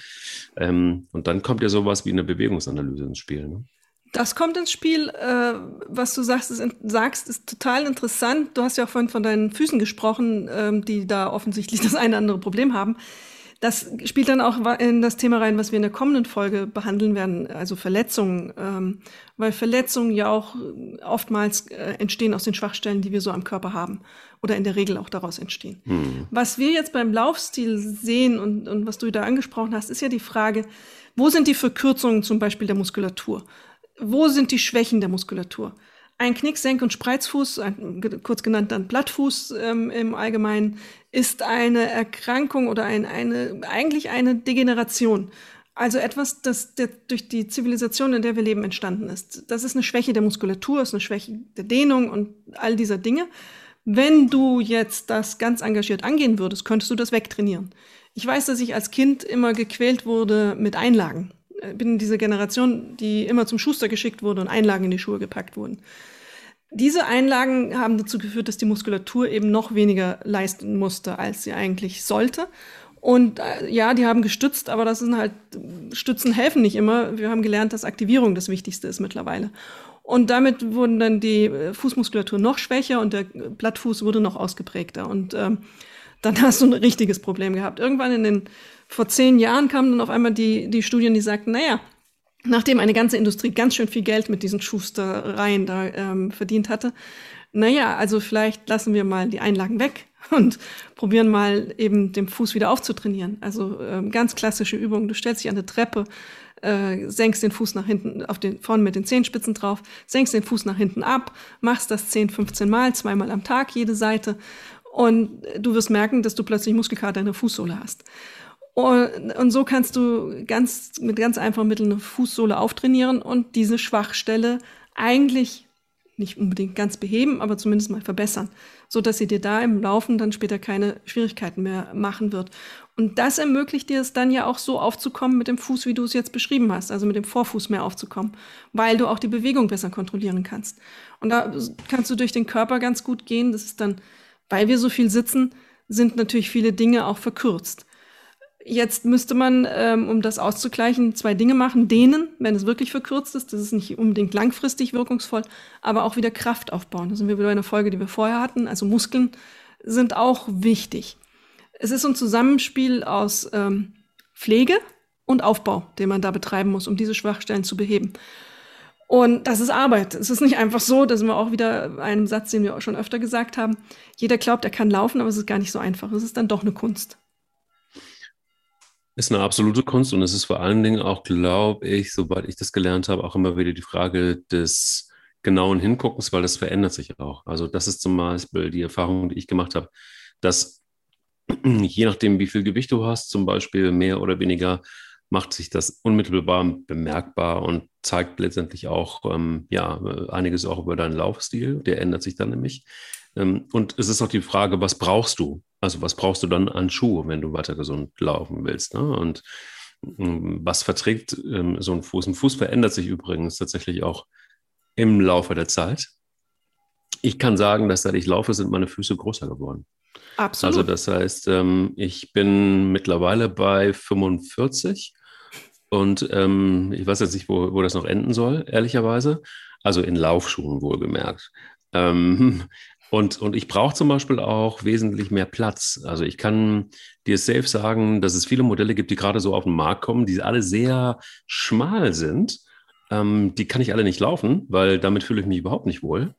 Ähm, und dann kommt ja sowas wie eine Bewegungsanalyse ins Spiel. Ne? Das kommt ins Spiel. Äh, was du sagst ist, sagst, ist total interessant. Du hast ja auch vorhin von deinen Füßen gesprochen, ähm, die da offensichtlich das eine oder andere Problem haben. Das spielt dann auch in das Thema rein, was wir in der kommenden Folge behandeln werden, also Verletzungen, ähm, weil Verletzungen ja auch oftmals äh, entstehen aus den Schwachstellen, die wir so am Körper haben oder in der Regel auch daraus entstehen. Mhm. Was wir jetzt beim Laufstil sehen und, und was du da angesprochen hast, ist ja die Frage, wo sind die Verkürzungen zum Beispiel der Muskulatur? Wo sind die Schwächen der Muskulatur? Ein Knick, Senk- und Spreizfuß, kurz genannt dann Blattfuß ähm, im Allgemeinen, ist eine Erkrankung oder ein, eine, eigentlich eine Degeneration. Also etwas, das der, durch die Zivilisation, in der wir leben, entstanden ist. Das ist eine Schwäche der Muskulatur, ist eine Schwäche der Dehnung und all dieser Dinge. Wenn du jetzt das ganz engagiert angehen würdest, könntest du das wegtrainieren. Ich weiß, dass ich als Kind immer gequält wurde mit Einlagen. Äh, bin diese Generation, die immer zum Schuster geschickt wurde und Einlagen in die Schuhe gepackt wurden. Diese Einlagen haben dazu geführt, dass die Muskulatur eben noch weniger leisten musste, als sie eigentlich sollte. Und äh, ja, die haben gestützt, aber das sind halt, Stützen helfen nicht immer. Wir haben gelernt, dass Aktivierung das Wichtigste ist mittlerweile. Und damit wurden dann die äh, Fußmuskulatur noch schwächer und der Blattfuß wurde noch ausgeprägter. Und ähm, dann hast du ein richtiges Problem gehabt. Irgendwann in den vor zehn Jahren kamen dann auf einmal die, die Studien, die sagten, naja, nachdem eine ganze Industrie ganz schön viel Geld mit diesen Schustereien da ähm, verdient hatte, naja, also vielleicht lassen wir mal die Einlagen weg und probieren mal eben den Fuß wieder aufzutrainieren. Also ähm, ganz klassische Übungen. Du stellst dich an eine Treppe, äh, senkst den Fuß nach hinten, auf den, vorne mit den Zehenspitzen drauf, senkst den Fuß nach hinten ab, machst das 10, 15 Mal, zweimal am Tag jede Seite und du wirst merken, dass du plötzlich Muskelkater in der Fußsohle hast. Und, und so kannst du ganz, mit ganz einfachen Mitteln eine Fußsohle auftrainieren und diese Schwachstelle eigentlich nicht unbedingt ganz beheben, aber zumindest mal verbessern, so dass sie dir da im Laufen dann später keine Schwierigkeiten mehr machen wird. Und das ermöglicht dir es dann ja auch so aufzukommen mit dem Fuß, wie du es jetzt beschrieben hast, also mit dem Vorfuß mehr aufzukommen, weil du auch die Bewegung besser kontrollieren kannst. Und da kannst du durch den Körper ganz gut gehen. Das ist dann, weil wir so viel sitzen, sind natürlich viele Dinge auch verkürzt. Jetzt müsste man, ähm, um das auszugleichen, zwei Dinge machen. Dehnen, wenn es wirklich verkürzt ist, das ist nicht unbedingt langfristig wirkungsvoll, aber auch wieder Kraft aufbauen. Da sind wir wieder in der Folge, die wir vorher hatten. Also Muskeln sind auch wichtig. Es ist ein Zusammenspiel aus ähm, Pflege und Aufbau, den man da betreiben muss, um diese Schwachstellen zu beheben. Und das ist Arbeit. Es ist nicht einfach so, da sind wir auch wieder einem Satz, den wir auch schon öfter gesagt haben. Jeder glaubt, er kann laufen, aber es ist gar nicht so einfach. Es ist dann doch eine Kunst. Ist eine absolute Kunst und es ist vor allen Dingen auch, glaube ich, soweit ich das gelernt habe, auch immer wieder die Frage des genauen Hinguckens, weil das verändert sich auch. Also das ist zum Beispiel die Erfahrung, die ich gemacht habe, dass je nachdem, wie viel Gewicht du hast, zum Beispiel mehr oder weniger, macht sich das unmittelbar bemerkbar und zeigt letztendlich auch ähm, ja, einiges auch über deinen Laufstil. Der ändert sich dann nämlich. Ähm, und es ist auch die Frage, was brauchst du? Also was brauchst du dann an Schuhe, wenn du weiter gesund laufen willst? Ne? Und ähm, was verträgt ähm, so ein Fuß? Ein Fuß verändert sich übrigens tatsächlich auch im Laufe der Zeit. Ich kann sagen, dass seit ich laufe, sind meine Füße größer geworden. Absolut. Also das heißt, ich bin mittlerweile bei 45 Und ich weiß jetzt nicht, wo, wo das noch enden soll, ehrlicherweise. Also in Laufschuhen wohlgemerkt. Ähm, und, und ich brauche zum Beispiel auch wesentlich mehr Platz. Also ich kann dir safe sagen, dass es viele Modelle gibt, die gerade so auf den Markt kommen, die alle sehr schmal sind. Ähm, die kann ich alle nicht laufen, weil damit fühle ich mich überhaupt nicht wohl.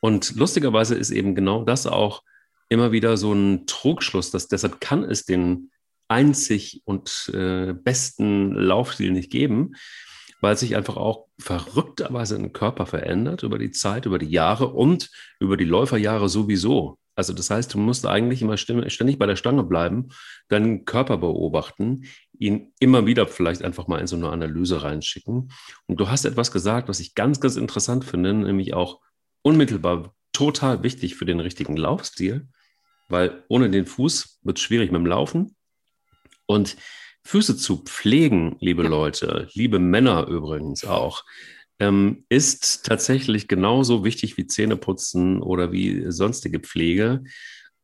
Und lustigerweise ist eben genau das auch immer wieder so ein Trugschluss, dass deshalb kann es den einzig und äh, besten Laufstil nicht geben, weil sich einfach auch verrückterweise ein Körper verändert über die Zeit, über die Jahre und über die Läuferjahre sowieso. Also das heißt, du musst eigentlich immer ständig bei der Stange bleiben, deinen Körper beobachten, ihn immer wieder vielleicht einfach mal in so eine Analyse reinschicken. Und du hast etwas gesagt, was ich ganz, ganz interessant finde, nämlich auch unmittelbar total wichtig für den richtigen Laufstil, weil ohne den Fuß wird es schwierig mit dem Laufen. Und Füße zu pflegen, liebe ja. Leute, liebe Männer übrigens auch, ähm, ist tatsächlich genauso wichtig wie Zähneputzen oder wie sonstige Pflege.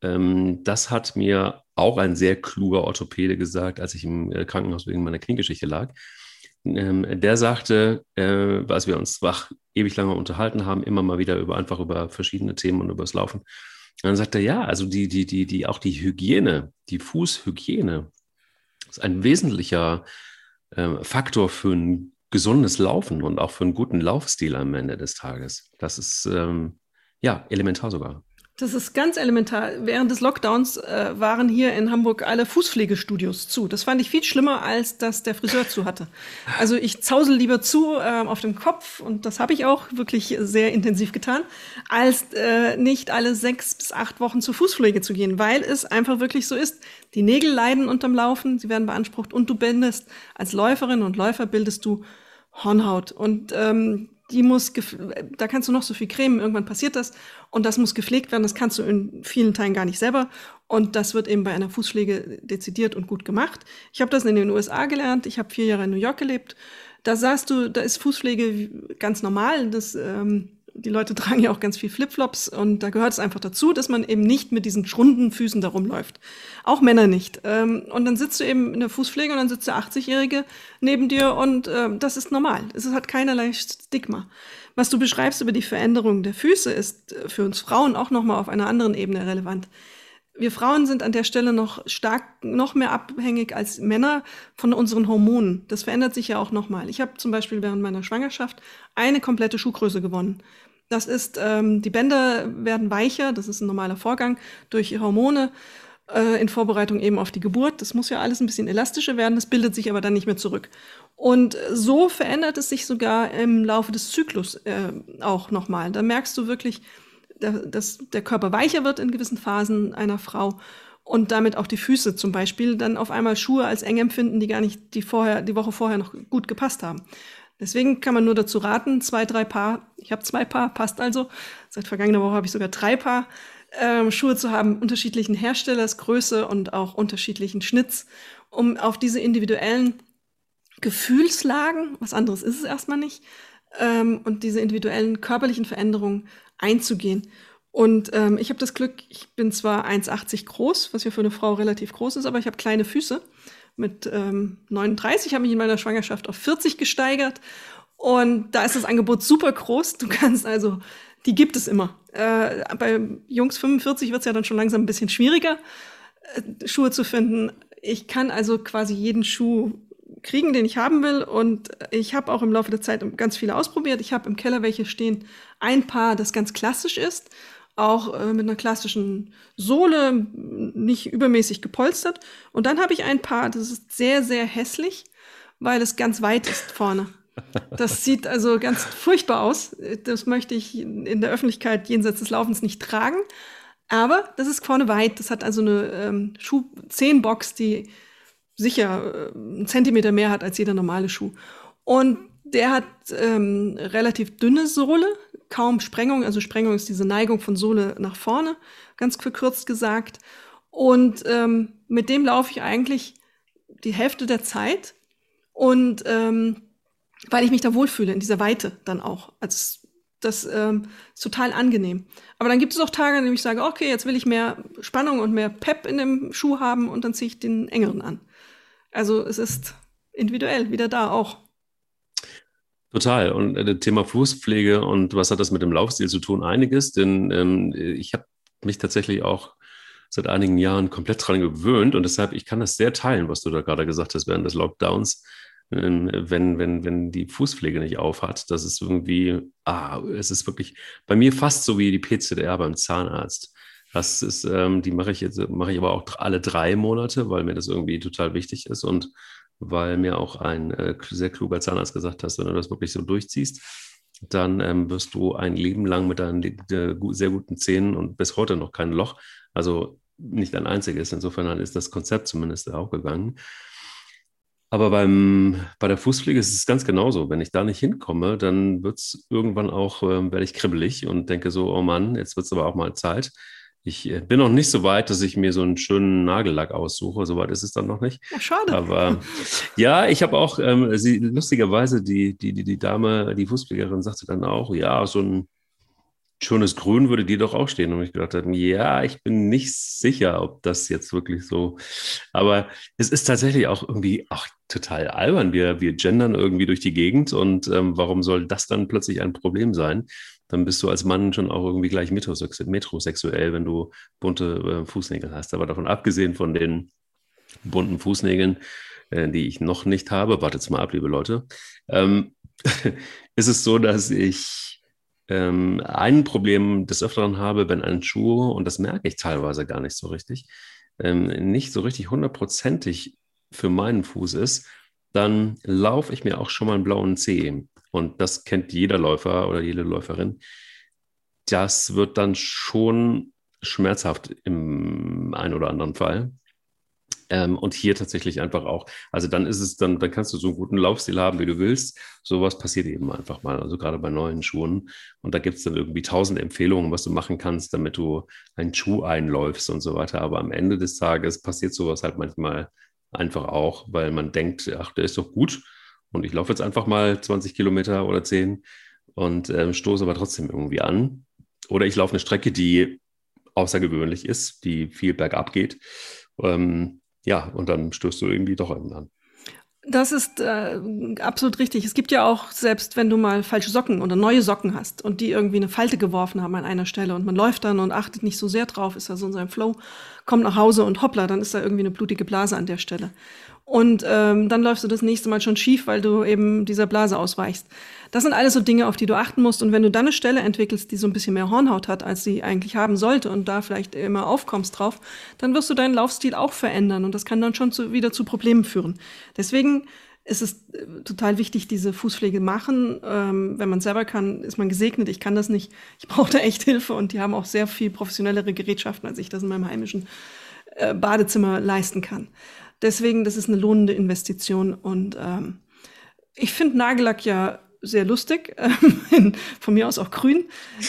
Ähm, das hat mir auch ein sehr kluger Orthopäde gesagt, als ich im äh, Krankenhaus wegen meiner Kniegeschichte lag. Ähm, der sagte, äh, als wir uns wach ewig lange unterhalten haben, immer mal wieder über einfach über verschiedene Themen und über das Laufen. Dann sagte er, ja, also die, die, die, die, auch die Hygiene, die Fußhygiene, ist ein wesentlicher äh, Faktor für ein gesundes Laufen und auch für einen guten Laufstil am Ende des Tages. Das ist ähm, ja elementar sogar. Das ist ganz elementar. Während des Lockdowns äh, waren hier in Hamburg alle Fußpflegestudios zu. Das fand ich viel schlimmer, als dass der Friseur zu hatte. Also ich zausel lieber zu äh, auf dem Kopf, und das habe ich auch wirklich sehr intensiv getan, als äh, nicht alle sechs bis acht Wochen zur Fußpflege zu gehen, weil es einfach wirklich so ist. Die Nägel leiden unterm Laufen, sie werden beansprucht und du bildest als Läuferin und Läufer bildest du Hornhaut. Und ähm, die muss, da kannst du noch so viel cremen, irgendwann passiert das und das muss gepflegt werden. Das kannst du in vielen Teilen gar nicht selber und das wird eben bei einer Fußpflege dezidiert und gut gemacht. Ich habe das in den USA gelernt. Ich habe vier Jahre in New York gelebt. Da sagst du, da ist Fußpflege ganz normal. Das ähm, die Leute tragen ja auch ganz viel Flipflops und da gehört es einfach dazu, dass man eben nicht mit diesen schrunden Füßen da rumläuft. Auch Männer nicht. Ähm, und dann sitzt du eben in der Fußpflege und dann sitzt der 80-Jährige neben dir und ähm, das ist normal. Es hat keinerlei Stigma. Was du beschreibst über die Veränderung der Füße ist äh, für uns Frauen auch nochmal auf einer anderen Ebene relevant wir Frauen sind an der Stelle noch stark, noch mehr abhängig als Männer von unseren Hormonen. Das verändert sich ja auch nochmal. Ich habe zum Beispiel während meiner Schwangerschaft eine komplette Schuhgröße gewonnen. Das ist, ähm, die Bänder werden weicher, das ist ein normaler Vorgang durch Hormone äh, in Vorbereitung eben auf die Geburt. Das muss ja alles ein bisschen elastischer werden, das bildet sich aber dann nicht mehr zurück. Und so verändert es sich sogar im Laufe des Zyklus äh, auch nochmal. Da merkst du wirklich, dass der Körper weicher wird in gewissen Phasen einer Frau und damit auch die Füße zum Beispiel dann auf einmal Schuhe als eng empfinden, die gar nicht die vorher die Woche vorher noch gut gepasst haben. Deswegen kann man nur dazu raten, zwei, drei Paar, ich habe zwei Paar, passt also. Seit vergangener Woche habe ich sogar drei Paar ähm, Schuhe zu haben, unterschiedlichen Herstellers, Größe und auch unterschiedlichen Schnitts, um auf diese individuellen Gefühlslagen, was anderes ist es erstmal nicht, ähm, und diese individuellen körperlichen Veränderungen einzugehen. Und ähm, ich habe das Glück, ich bin zwar 1,80 groß, was ja für eine Frau relativ groß ist, aber ich habe kleine Füße mit ähm, 39 habe ich in meiner Schwangerschaft auf 40 gesteigert. Und da ist das Angebot super groß. Du kannst also, die gibt es immer. Äh, bei Jungs 45 wird es ja dann schon langsam ein bisschen schwieriger, äh, Schuhe zu finden. Ich kann also quasi jeden Schuh kriegen, den ich haben will. Und ich habe auch im Laufe der Zeit ganz viele ausprobiert. Ich habe im Keller welche stehen. Ein Paar, das ganz klassisch ist auch äh, mit einer klassischen Sohle, nicht übermäßig gepolstert. Und dann habe ich ein Paar, das ist sehr, sehr hässlich, weil es ganz weit ist vorne. Das sieht also ganz furchtbar aus. Das möchte ich in der Öffentlichkeit jenseits des Laufens nicht tragen. Aber das ist vorne weit. Das hat also eine ähm, Schuh-Zehenbox, die sicher äh, einen Zentimeter mehr hat als jeder normale Schuh. Und der hat ähm, relativ dünne Sohle, kaum Sprengung. Also Sprengung ist diese Neigung von Sohle nach vorne, ganz verkürzt gesagt. Und ähm, mit dem laufe ich eigentlich die Hälfte der Zeit. Und ähm, weil ich mich da wohlfühle, in dieser Weite dann auch. Also das ähm, ist total angenehm. Aber dann gibt es auch Tage, an denen ich sage, okay, jetzt will ich mehr Spannung und mehr Pep in dem Schuh haben und dann ziehe ich den engeren an. Also es ist individuell, wieder da auch. Total. Und äh, das Thema Fußpflege und was hat das mit dem Laufstil zu tun? Einiges, denn ähm, ich habe mich tatsächlich auch seit einigen Jahren komplett dran gewöhnt und deshalb, ich kann das sehr teilen, was du da gerade gesagt hast während des Lockdowns. Ähm, wenn, wenn, wenn die Fußpflege nicht aufhat, das ist irgendwie, ah, es ist wirklich bei mir fast so wie die PCDR beim Zahnarzt. Das ist, ähm, die mache ich jetzt, mache ich aber auch alle drei Monate, weil mir das irgendwie total wichtig ist und weil mir auch ein äh, sehr kluger Zahnarzt gesagt hat, wenn du das wirklich so durchziehst, dann ähm, wirst du ein Leben lang mit deinen äh, sehr guten Zähnen und bis heute noch kein Loch, also nicht ein einziges. Insofern ist das Konzept zumindest auch gegangen. Aber beim, bei der Fußpflege ist es ganz genauso. Wenn ich da nicht hinkomme, dann wird es irgendwann auch, äh, werde ich kribbelig und denke so, oh Mann, jetzt wird es aber auch mal Zeit. Ich äh, bin noch nicht so weit, dass ich mir so einen schönen Nagellack aussuche. Soweit ist es dann noch nicht. Ja, schade. Aber ja, ich habe auch, ähm, sie, lustigerweise, die, die, die, die Dame, die Fußpflegerin sagte dann auch, ja, so ein schönes Grün würde dir doch auch stehen. Und ich gedacht habe, ja, ich bin nicht sicher, ob das jetzt wirklich so. Aber es ist tatsächlich auch irgendwie auch total albern. Wir, wir gendern irgendwie durch die Gegend und ähm, warum soll das dann plötzlich ein Problem sein? Dann bist du als Mann schon auch irgendwie gleich metrosexuell, wenn du bunte äh, Fußnägel hast. Aber davon abgesehen von den bunten Fußnägeln, äh, die ich noch nicht habe, wartet mal ab, liebe Leute, ähm, ist es so, dass ich ähm, ein Problem des Öfteren habe, wenn ein Schuh, und das merke ich teilweise gar nicht so richtig, ähm, nicht so richtig hundertprozentig für meinen Fuß ist, dann laufe ich mir auch schon mal einen blauen Zeh und das kennt jeder Läufer oder jede Läuferin, das wird dann schon schmerzhaft im einen oder anderen Fall. Ähm, und hier tatsächlich einfach auch. Also dann ist es dann, dann kannst du so einen guten Laufstil haben, wie du willst. Sowas passiert eben einfach mal. Also gerade bei neuen Schuhen. Und da gibt es dann irgendwie tausend Empfehlungen, was du machen kannst, damit du einen Schuh einläufst und so weiter. Aber am Ende des Tages passiert sowas halt manchmal einfach auch, weil man denkt, ach, der ist doch gut. Und ich laufe jetzt einfach mal 20 Kilometer oder 10 und äh, stoße aber trotzdem irgendwie an. Oder ich laufe eine Strecke, die außergewöhnlich ist, die viel bergab geht. Ähm, ja, und dann stößt du irgendwie doch irgendwann. Das ist äh, absolut richtig. Es gibt ja auch, selbst wenn du mal falsche Socken oder neue Socken hast und die irgendwie eine Falte geworfen haben an einer Stelle und man läuft dann und achtet nicht so sehr drauf, ist da so in seinem Flow, kommt nach Hause und hoppla, dann ist da irgendwie eine blutige Blase an der Stelle. Und ähm, dann läufst du das nächste Mal schon schief, weil du eben dieser Blase ausweichst. Das sind alles so Dinge, auf die du achten musst. Und wenn du dann eine Stelle entwickelst, die so ein bisschen mehr Hornhaut hat, als sie eigentlich haben sollte und da vielleicht immer aufkommst drauf, dann wirst du deinen Laufstil auch verändern. Und das kann dann schon zu, wieder zu Problemen führen. Deswegen ist es äh, total wichtig, diese Fußpflege machen. Ähm, wenn man selber kann, ist man gesegnet. Ich kann das nicht. Ich brauche da echt Hilfe und die haben auch sehr viel professionellere Gerätschaften, als ich das in meinem heimischen äh, Badezimmer leisten kann. Deswegen, das ist eine lohnende Investition. Und ähm, ich finde Nagellack ja sehr lustig, ähm, von mir aus auch grün.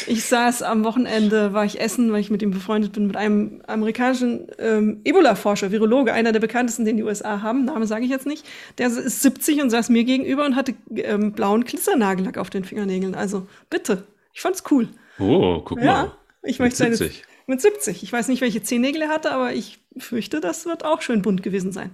Ich saß am Wochenende, war ich essen, weil ich mit ihm befreundet bin, mit einem amerikanischen ähm, Ebola-Forscher, Virologe, einer der bekanntesten, den die USA haben, Name sage ich jetzt nicht. Der ist 70 und saß mir gegenüber und hatte ähm, blauen Glitzernagellack auf den Fingernägeln. Also bitte, ich fand's cool. Oh, guck ja, mal. Ich möchte mit 70. Seine, mit 70. Ich weiß nicht, welche Zehennägel er hatte, aber ich fürchte, das wird auch schön bunt gewesen sein.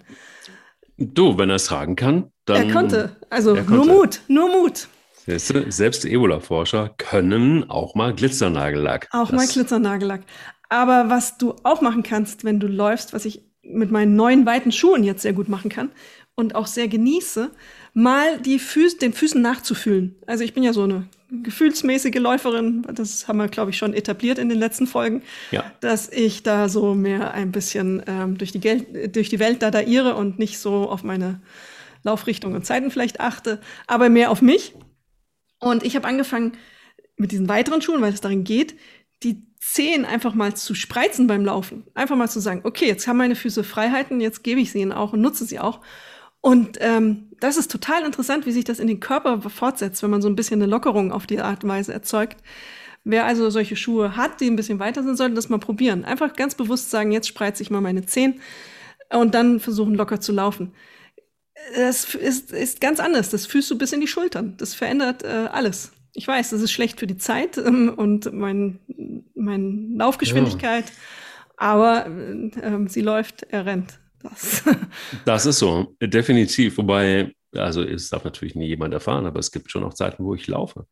Du, wenn er es tragen kann, dann. Er konnte. Also er konnte. nur Mut, nur Mut. Selbst Ebola-Forscher können auch mal Glitzernagellack. Auch das mal Glitzernagellack. Aber was du auch machen kannst, wenn du läufst, was ich mit meinen neuen weiten Schuhen jetzt sehr gut machen kann und auch sehr genieße, mal die Füße, den Füßen nachzufühlen. Also ich bin ja so eine gefühlsmäßige Läuferin, das haben wir, glaube ich, schon etabliert in den letzten Folgen, ja. dass ich da so mehr ein bisschen ähm, durch, die Gel durch die Welt dadaiere und nicht so auf meine Laufrichtung und Zeiten vielleicht achte, aber mehr auf mich. Und ich habe angefangen mit diesen weiteren Schuhen, weil es darin geht, die Zehen einfach mal zu spreizen beim Laufen. Einfach mal zu sagen, okay, jetzt haben meine Füße Freiheiten, jetzt gebe ich sie ihnen auch und nutze sie auch. Und ähm, das ist total interessant, wie sich das in den Körper fortsetzt, wenn man so ein bisschen eine Lockerung auf die Art und Weise erzeugt. Wer also solche Schuhe hat, die ein bisschen weiter sind, sollte das mal probieren. Einfach ganz bewusst sagen, jetzt spreize ich mal meine Zehen und dann versuchen locker zu laufen. Das ist, ist ganz anders. Das fühlst du bis in die Schultern. Das verändert äh, alles. Ich weiß, das ist schlecht für die Zeit ähm, und mein, meine Laufgeschwindigkeit, ja. aber äh, sie läuft, er rennt. Das, das ist so, definitiv. Wobei, also es darf natürlich nie jemand erfahren, aber es gibt schon auch Zeiten, wo ich laufe.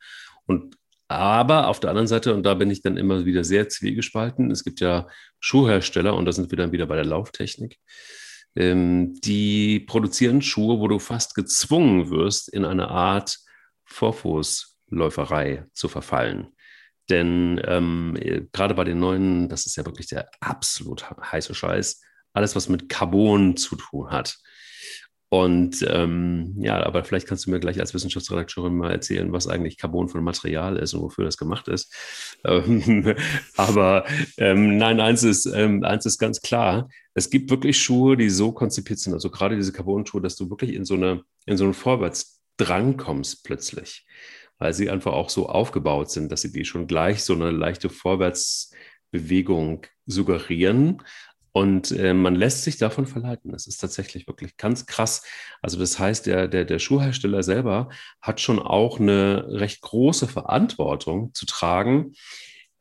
Und aber auf der anderen Seite, und da bin ich dann immer wieder sehr zwiegespalten, es gibt ja Schuhhersteller, und da sind wir dann wieder bei der Lauftechnik, ähm, die produzieren Schuhe, wo du fast gezwungen wirst, in eine Art Vorfußläuferei zu verfallen. Denn ähm, gerade bei den neuen, das ist ja wirklich der absolut heiße Scheiß, alles, was mit Carbon zu tun hat. Und ähm, ja, aber vielleicht kannst du mir gleich als Wissenschaftsredakteurin mal erzählen, was eigentlich Carbon ein Material ist und wofür das gemacht ist. Ähm, aber ähm, nein, eins ist, ähm, eins ist ganz klar. Es gibt wirklich Schuhe, die so konzipiert sind, also gerade diese Carbon-Schuhe, dass du wirklich in so eine, in so einen Vorwärtsdrang kommst plötzlich, weil sie einfach auch so aufgebaut sind, dass sie dir schon gleich so eine leichte Vorwärtsbewegung suggerieren, und äh, man lässt sich davon verleiten. Das ist tatsächlich wirklich ganz krass. Also das heißt, der, der, der Schuhhersteller selber hat schon auch eine recht große Verantwortung zu tragen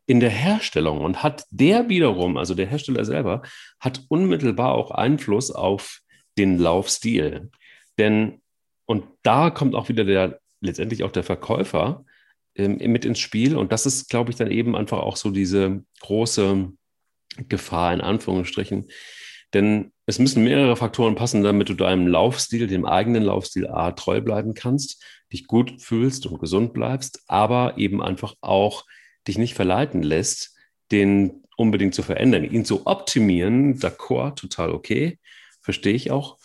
in der Herstellung und hat der wiederum, also der Hersteller selber, hat unmittelbar auch Einfluss auf den Laufstil. Denn, und da kommt auch wieder der, letztendlich auch der Verkäufer ähm, mit ins Spiel. Und das ist, glaube ich, dann eben einfach auch so diese große Gefahr in Anführungsstrichen. Denn es müssen mehrere Faktoren passen, damit du deinem Laufstil, dem eigenen Laufstil A treu bleiben kannst, dich gut fühlst und gesund bleibst, aber eben einfach auch dich nicht verleiten lässt, den unbedingt zu verändern. Ihn zu optimieren, d'accord, total okay, verstehe ich auch.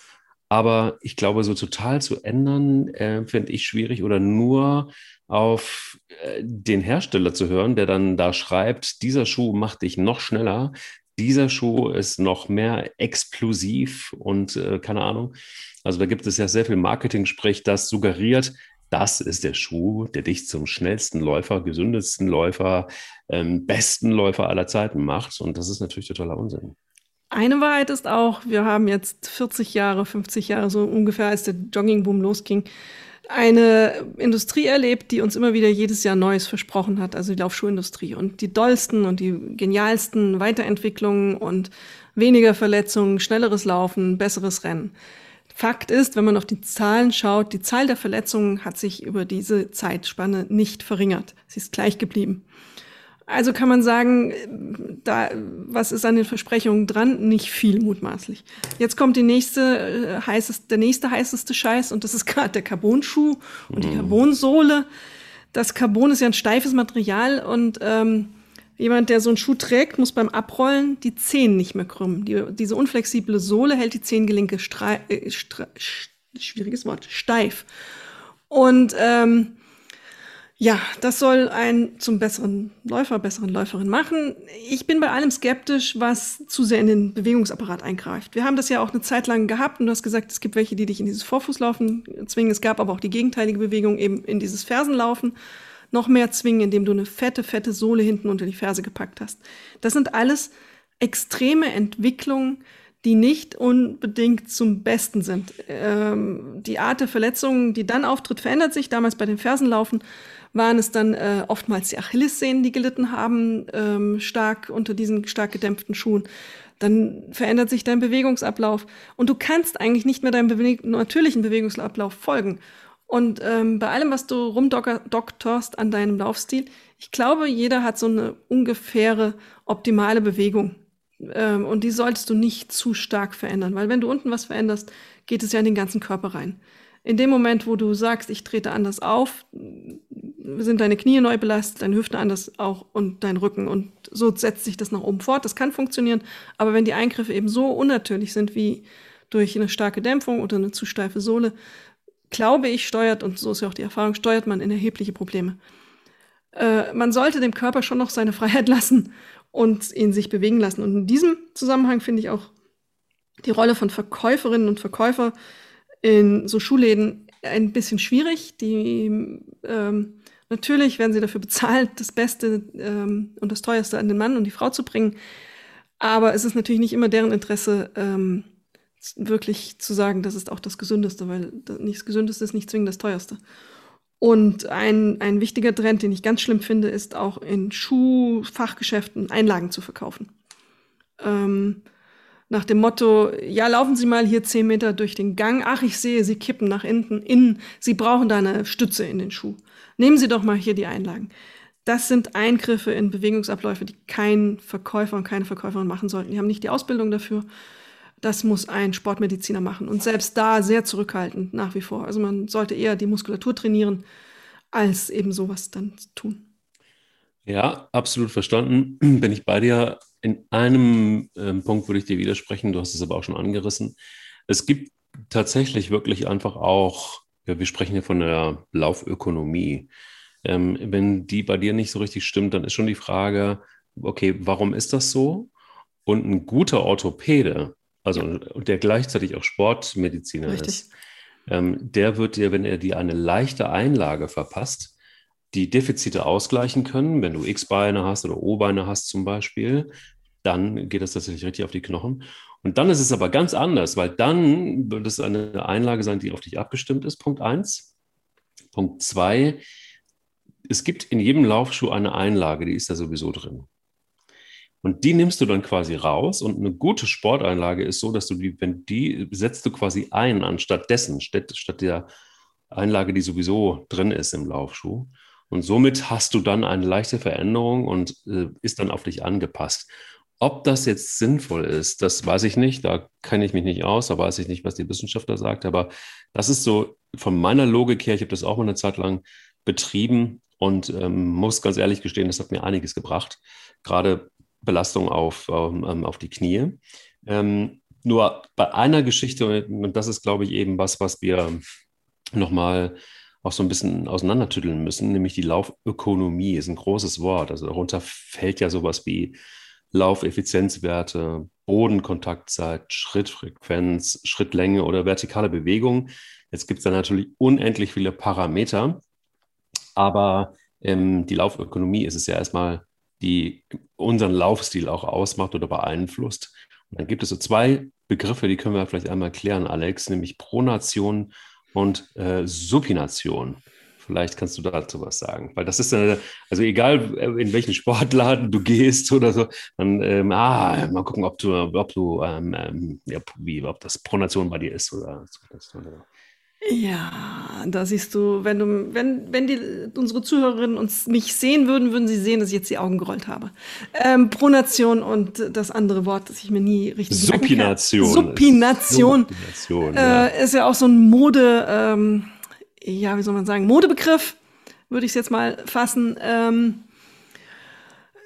Aber ich glaube, so total zu ändern, äh, finde ich schwierig oder nur auf äh, den Hersteller zu hören, der dann da schreibt, dieser Schuh macht dich noch schneller, dieser Schuh ist noch mehr explosiv und äh, keine Ahnung. Also da gibt es ja sehr viel Marketing-Sprech, das suggeriert, das ist der Schuh, der dich zum schnellsten Läufer, gesündesten Läufer, ähm, besten Läufer aller Zeiten macht. Und das ist natürlich totaler Unsinn. Eine Wahrheit ist auch, wir haben jetzt 40 Jahre, 50 Jahre so ungefähr, als der Joggingboom losging, eine Industrie erlebt, die uns immer wieder jedes Jahr Neues versprochen hat, also die Laufschuhindustrie. Und die dollsten und die genialsten Weiterentwicklungen und weniger Verletzungen, schnelleres Laufen, besseres Rennen. Fakt ist, wenn man auf die Zahlen schaut, die Zahl der Verletzungen hat sich über diese Zeitspanne nicht verringert. Sie ist gleich geblieben. Also kann man sagen, da, was ist an den Versprechungen dran? Nicht viel mutmaßlich. Jetzt kommt die nächste, äh, heißest, der nächste heißeste Scheiß und das ist gerade der Carbonschuh und die mhm. Carbonsohle. Das Carbon ist ja ein steifes Material und ähm, jemand, der so einen Schuh trägt, muss beim Abrollen die Zehen nicht mehr krümmen. Die, diese unflexible Sohle hält die Zehengelenke äh, schwieriges Wort, steif. Und ähm, ja, das soll einen zum besseren Läufer, besseren Läuferin machen. Ich bin bei allem skeptisch, was zu sehr in den Bewegungsapparat eingreift. Wir haben das ja auch eine Zeit lang gehabt und du hast gesagt, es gibt welche, die dich in dieses Vorfußlaufen zwingen. Es gab aber auch die gegenteilige Bewegung eben in dieses Fersenlaufen noch mehr zwingen, indem du eine fette, fette Sohle hinten unter die Ferse gepackt hast. Das sind alles extreme Entwicklungen, die nicht unbedingt zum Besten sind. Ähm, die Art der Verletzungen, die dann auftritt, verändert sich. Damals bei den Fersenlaufen waren es dann äh, oftmals die Achillessehnen, die gelitten haben, ähm, stark unter diesen stark gedämpften Schuhen. Dann verändert sich dein Bewegungsablauf und du kannst eigentlich nicht mehr deinem Beweg natürlichen Bewegungsablauf folgen. Und ähm, bei allem, was du rumdoktorst an deinem Laufstil, ich glaube, jeder hat so eine ungefähre optimale Bewegung. Ähm, und die solltest du nicht zu stark verändern, weil wenn du unten was veränderst, geht es ja in den ganzen Körper rein. In dem Moment, wo du sagst, ich trete anders auf, sind deine Knie neu belastet, deine Hüfte anders auch und dein Rücken. Und so setzt sich das nach oben fort. Das kann funktionieren. Aber wenn die Eingriffe eben so unnatürlich sind wie durch eine starke Dämpfung oder eine zu steife Sohle, glaube ich, steuert, und so ist ja auch die Erfahrung, steuert man in erhebliche Probleme. Äh, man sollte dem Körper schon noch seine Freiheit lassen und ihn sich bewegen lassen. Und in diesem Zusammenhang finde ich auch die Rolle von Verkäuferinnen und Verkäufer in so Schulläden ein bisschen schwierig. Die ähm, Natürlich werden sie dafür bezahlt, das Beste ähm, und das Teuerste an den Mann und die Frau zu bringen. Aber es ist natürlich nicht immer deren Interesse, ähm, wirklich zu sagen, das ist auch das Gesündeste, weil nicht das Gesündeste ist nicht zwingend das Teuerste. Und ein, ein wichtiger Trend, den ich ganz schlimm finde, ist auch in Schuhfachgeschäften Einlagen zu verkaufen. Ähm, nach dem Motto, ja, laufen Sie mal hier zehn Meter durch den Gang. Ach, ich sehe, Sie kippen nach innen. innen. Sie brauchen da eine Stütze in den Schuh. Nehmen Sie doch mal hier die Einlagen. Das sind Eingriffe in Bewegungsabläufe, die kein Verkäufer und keine Verkäuferin machen sollten. Die haben nicht die Ausbildung dafür. Das muss ein Sportmediziner machen. Und selbst da sehr zurückhaltend nach wie vor. Also man sollte eher die Muskulatur trainieren, als eben sowas dann tun. Ja, absolut verstanden. Bin ich bei dir. In einem ähm, Punkt würde ich dir widersprechen, du hast es aber auch schon angerissen. Es gibt tatsächlich wirklich einfach auch, ja, wir sprechen ja von der Laufökonomie. Ähm, wenn die bei dir nicht so richtig stimmt, dann ist schon die Frage, okay, warum ist das so? Und ein guter Orthopäde, also der gleichzeitig auch Sportmediziner richtig. ist, ähm, der wird dir, wenn er dir eine leichte Einlage verpasst, die Defizite ausgleichen können. Wenn du X-Beine hast oder O-Beine hast zum Beispiel, dann geht das tatsächlich richtig auf die Knochen. Und dann ist es aber ganz anders, weil dann wird es eine Einlage sein, die auf dich abgestimmt ist, Punkt 1. Punkt 2, es gibt in jedem Laufschuh eine Einlage, die ist da sowieso drin. Und die nimmst du dann quasi raus und eine gute Sporteinlage ist so, dass du die, wenn die setzt du quasi ein anstatt dessen, statt, statt der Einlage, die sowieso drin ist im Laufschuh. Und somit hast du dann eine leichte Veränderung und äh, ist dann auf dich angepasst. Ob das jetzt sinnvoll ist, das weiß ich nicht. Da kenne ich mich nicht aus. Da weiß ich nicht, was die Wissenschaftler sagt. Aber das ist so von meiner Logik her. Ich habe das auch mal eine Zeit lang betrieben und ähm, muss ganz ehrlich gestehen, das hat mir einiges gebracht. Gerade Belastung auf, ähm, ähm auf die Knie. Ähm, nur bei einer Geschichte, und das ist, glaube ich, eben was, was wir nochmal auch so ein bisschen auseinandertütteln müssen, nämlich die Laufökonomie ist ein großes Wort. Also darunter fällt ja sowas wie Laufeffizienzwerte, Bodenkontaktzeit, Schrittfrequenz, Schrittlänge oder vertikale Bewegung. Jetzt gibt es da natürlich unendlich viele Parameter, aber ähm, die Laufökonomie ist es ja erstmal, die unseren Laufstil auch ausmacht oder beeinflusst. Und dann gibt es so zwei Begriffe, die können wir vielleicht einmal klären, Alex, nämlich Pronation und äh, Supination. Vielleicht kannst du dazu was sagen, weil das ist eine, also egal äh, in welchen Sportladen du gehst oder so, dann ähm, ah, mal gucken, ob du, ob du, ähm, ähm, ja, wie, ob das Pronation bei dir ist oder so. Ja, da siehst du, wenn du, wenn, wenn die, unsere Zuhörerinnen uns mich sehen würden, würden sie sehen, dass ich jetzt die Augen gerollt habe. Ähm, Pronation und das andere Wort, das ich mir nie richtig Supination. Supination. Supination ja. Äh, ist ja auch so ein Mode, ähm, ja, wie soll man sagen, Modebegriff, würde ich es jetzt mal fassen. Ähm,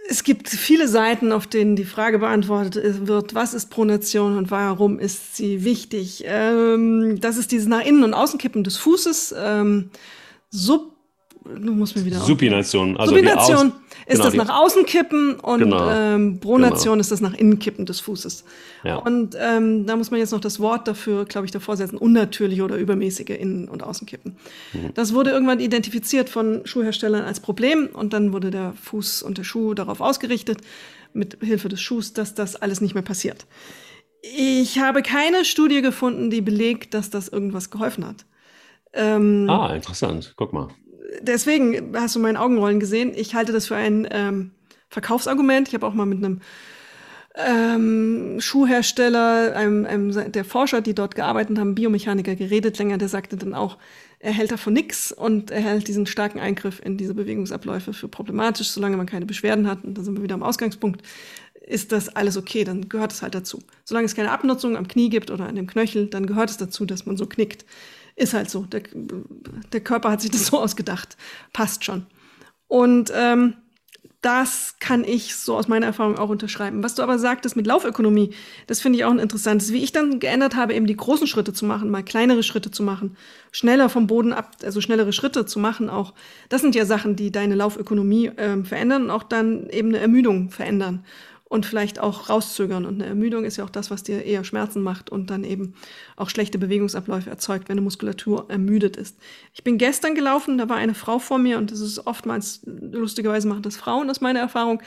es gibt viele Seiten, auf denen die Frage beantwortet wird, was ist Pronation und warum ist sie wichtig? Ähm, das ist dieses nach innen und außenkippen des Fußes. Ähm, Sub du musst mir wieder Supination. Also Supination ist genau, das nach außen kippen und genau, ähm, Pronation genau. ist das nach innen kippen des Fußes. Ja. Und ähm, da muss man jetzt noch das Wort dafür, glaube ich, davor setzen, unnatürliche oder übermäßige Innen- und Außenkippen. Mhm. Das wurde irgendwann identifiziert von Schuhherstellern als Problem und dann wurde der Fuß und der Schuh darauf ausgerichtet, mit Hilfe des Schuhs, dass das alles nicht mehr passiert. Ich habe keine Studie gefunden, die belegt, dass das irgendwas geholfen hat. Ähm, ah, interessant. Guck mal deswegen hast du meinen Augenrollen gesehen. Ich halte das für ein ähm, Verkaufsargument. Ich habe auch mal mit einem ähm, Schuhhersteller, einem, einem der Forscher, die dort gearbeitet haben, Biomechaniker geredet länger, der sagte dann auch, er hält davon nichts und er hält diesen starken Eingriff in diese Bewegungsabläufe für problematisch, solange man keine Beschwerden hat. Und da sind wir wieder am Ausgangspunkt. Ist das alles okay, dann gehört es halt dazu. Solange es keine Abnutzung am Knie gibt oder an dem Knöchel, dann gehört es dazu, dass man so knickt. Ist halt so. Der, der Körper hat sich das so ausgedacht. Passt schon. Und ähm, das kann ich so aus meiner Erfahrung auch unterschreiben. Was du aber sagtest mit Laufökonomie, das finde ich auch ein interessantes. Wie ich dann geändert habe, eben die großen Schritte zu machen, mal kleinere Schritte zu machen, schneller vom Boden ab, also schnellere Schritte zu machen auch. Das sind ja Sachen, die deine Laufökonomie äh, verändern und auch dann eben eine Ermüdung verändern und vielleicht auch rauszögern. Und eine Ermüdung ist ja auch das, was dir eher Schmerzen macht und dann eben auch schlechte Bewegungsabläufe erzeugt, wenn eine Muskulatur ermüdet ist. Ich bin gestern gelaufen, da war eine Frau vor mir und das ist oftmals, lustigerweise machen das Frauen, das ist meine Erfahrung,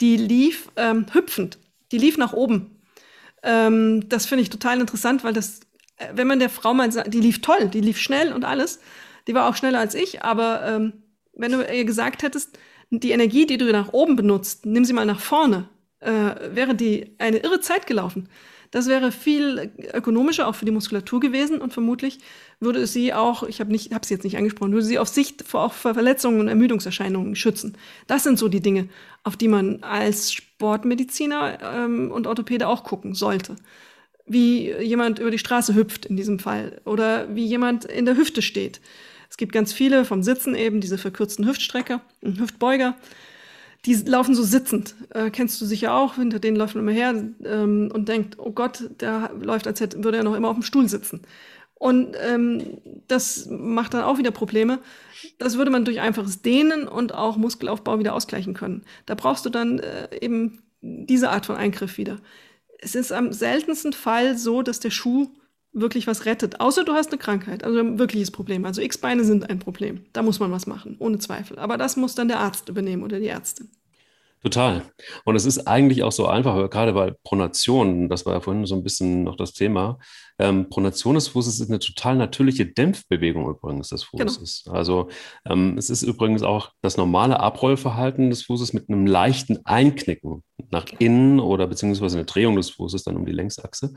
die lief ähm, hüpfend, die lief nach oben. Ähm, das finde ich total interessant, weil das, äh, wenn man der Frau mal sagt, die lief toll, die lief schnell und alles, die war auch schneller als ich, aber ähm, wenn du ihr gesagt hättest, die Energie, die du nach oben benutzt, nimm sie mal nach vorne, äh, wäre die eine irre Zeit gelaufen. Das wäre viel ökonomischer auch für die Muskulatur gewesen und vermutlich würde sie auch, ich habe nicht, habe sie jetzt nicht angesprochen, würde sie auf Sicht vor auch Verletzungen und Ermüdungserscheinungen schützen. Das sind so die Dinge, auf die man als Sportmediziner ähm, und Orthopäde auch gucken sollte. Wie jemand über die Straße hüpft in diesem Fall oder wie jemand in der Hüfte steht. Es gibt ganz viele vom Sitzen eben, diese verkürzten Hüftstrecker und Hüftbeuger die laufen so sitzend. Äh, kennst du sicher auch, hinter denen läuft man immer her ähm, und denkt, oh Gott, der läuft, als hätte, würde er noch immer auf dem Stuhl sitzen. Und ähm, das macht dann auch wieder Probleme. Das würde man durch einfaches Dehnen und auch Muskelaufbau wieder ausgleichen können. Da brauchst du dann äh, eben diese Art von Eingriff wieder. Es ist am seltensten Fall so, dass der Schuh wirklich was rettet. Außer du hast eine Krankheit, also ein wirkliches Problem. Also X-Beine sind ein Problem. Da muss man was machen, ohne Zweifel. Aber das muss dann der Arzt übernehmen oder die Ärztin. Total. Und es ist eigentlich auch so einfach, gerade bei Pronation, das war ja vorhin so ein bisschen noch das Thema. Ähm, Pronation des Fußes ist eine total natürliche Dämpfbewegung übrigens des genau. Fußes. Genau. Also ähm, es ist übrigens auch das normale Abrollverhalten des Fußes mit einem leichten Einknicken nach innen oder beziehungsweise eine Drehung des Fußes dann um die Längsachse,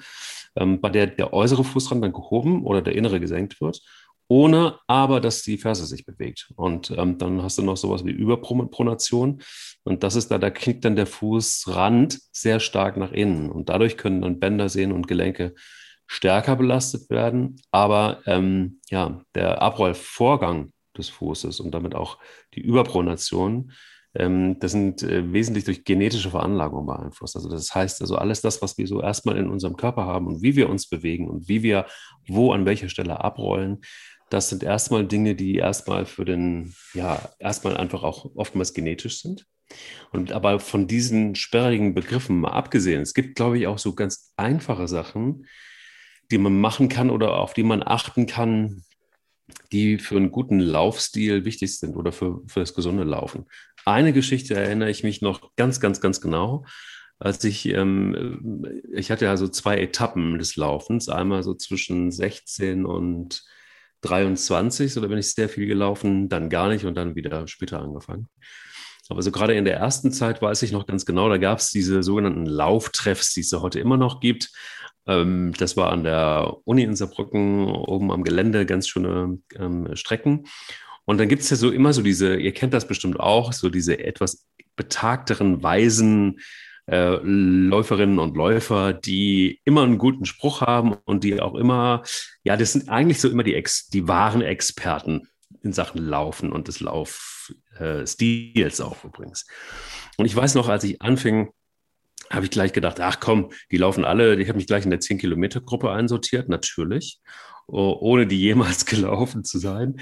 ähm, bei der der äußere Fußrand dann gehoben oder der innere gesenkt wird ohne aber, dass die Ferse sich bewegt. Und ähm, dann hast du noch sowas wie Überpronation. Und das ist da, da knickt dann der Fußrand sehr stark nach innen. Und dadurch können dann Bänder, Sehnen und Gelenke stärker belastet werden. Aber ähm, ja, der Abrollvorgang des Fußes und damit auch die Überpronation, das sind äh, wesentlich durch genetische Veranlagung beeinflusst. Also das heißt also alles das, was wir so erstmal in unserem Körper haben und wie wir uns bewegen und wie wir wo an welcher Stelle abrollen, das sind erstmal Dinge, die erstmal für den, ja, erstmal einfach auch oftmals genetisch sind. Und aber von diesen sperrigen Begriffen mal abgesehen, es gibt, glaube ich, auch so ganz einfache Sachen, die man machen kann oder auf die man achten kann, die für einen guten Laufstil wichtig sind oder für, für das gesunde Laufen. Eine Geschichte erinnere ich mich noch ganz, ganz, ganz genau. Als ich, ähm, ich hatte ja so zwei Etappen des Laufens, einmal so zwischen 16 und 23, so da bin ich sehr viel gelaufen, dann gar nicht und dann wieder später angefangen. Aber so gerade in der ersten Zeit weiß ich noch ganz genau, da gab es diese sogenannten Lauftreffs, die es heute immer noch gibt. Ähm, das war an der Uni in Saarbrücken, oben am Gelände, ganz schöne ähm, Strecken. Und dann gibt es ja so immer so diese, ihr kennt das bestimmt auch, so diese etwas betagteren, weisen äh, Läuferinnen und Läufer, die immer einen guten Spruch haben und die auch immer, ja, das sind eigentlich so immer die, Ex die wahren Experten in Sachen Laufen und des Laufstils äh, auch übrigens. Und ich weiß noch, als ich anfing, habe ich gleich gedacht, ach komm, die laufen alle, ich habe mich gleich in der 10-Kilometer-Gruppe einsortiert, natürlich, ohne die jemals gelaufen zu sein.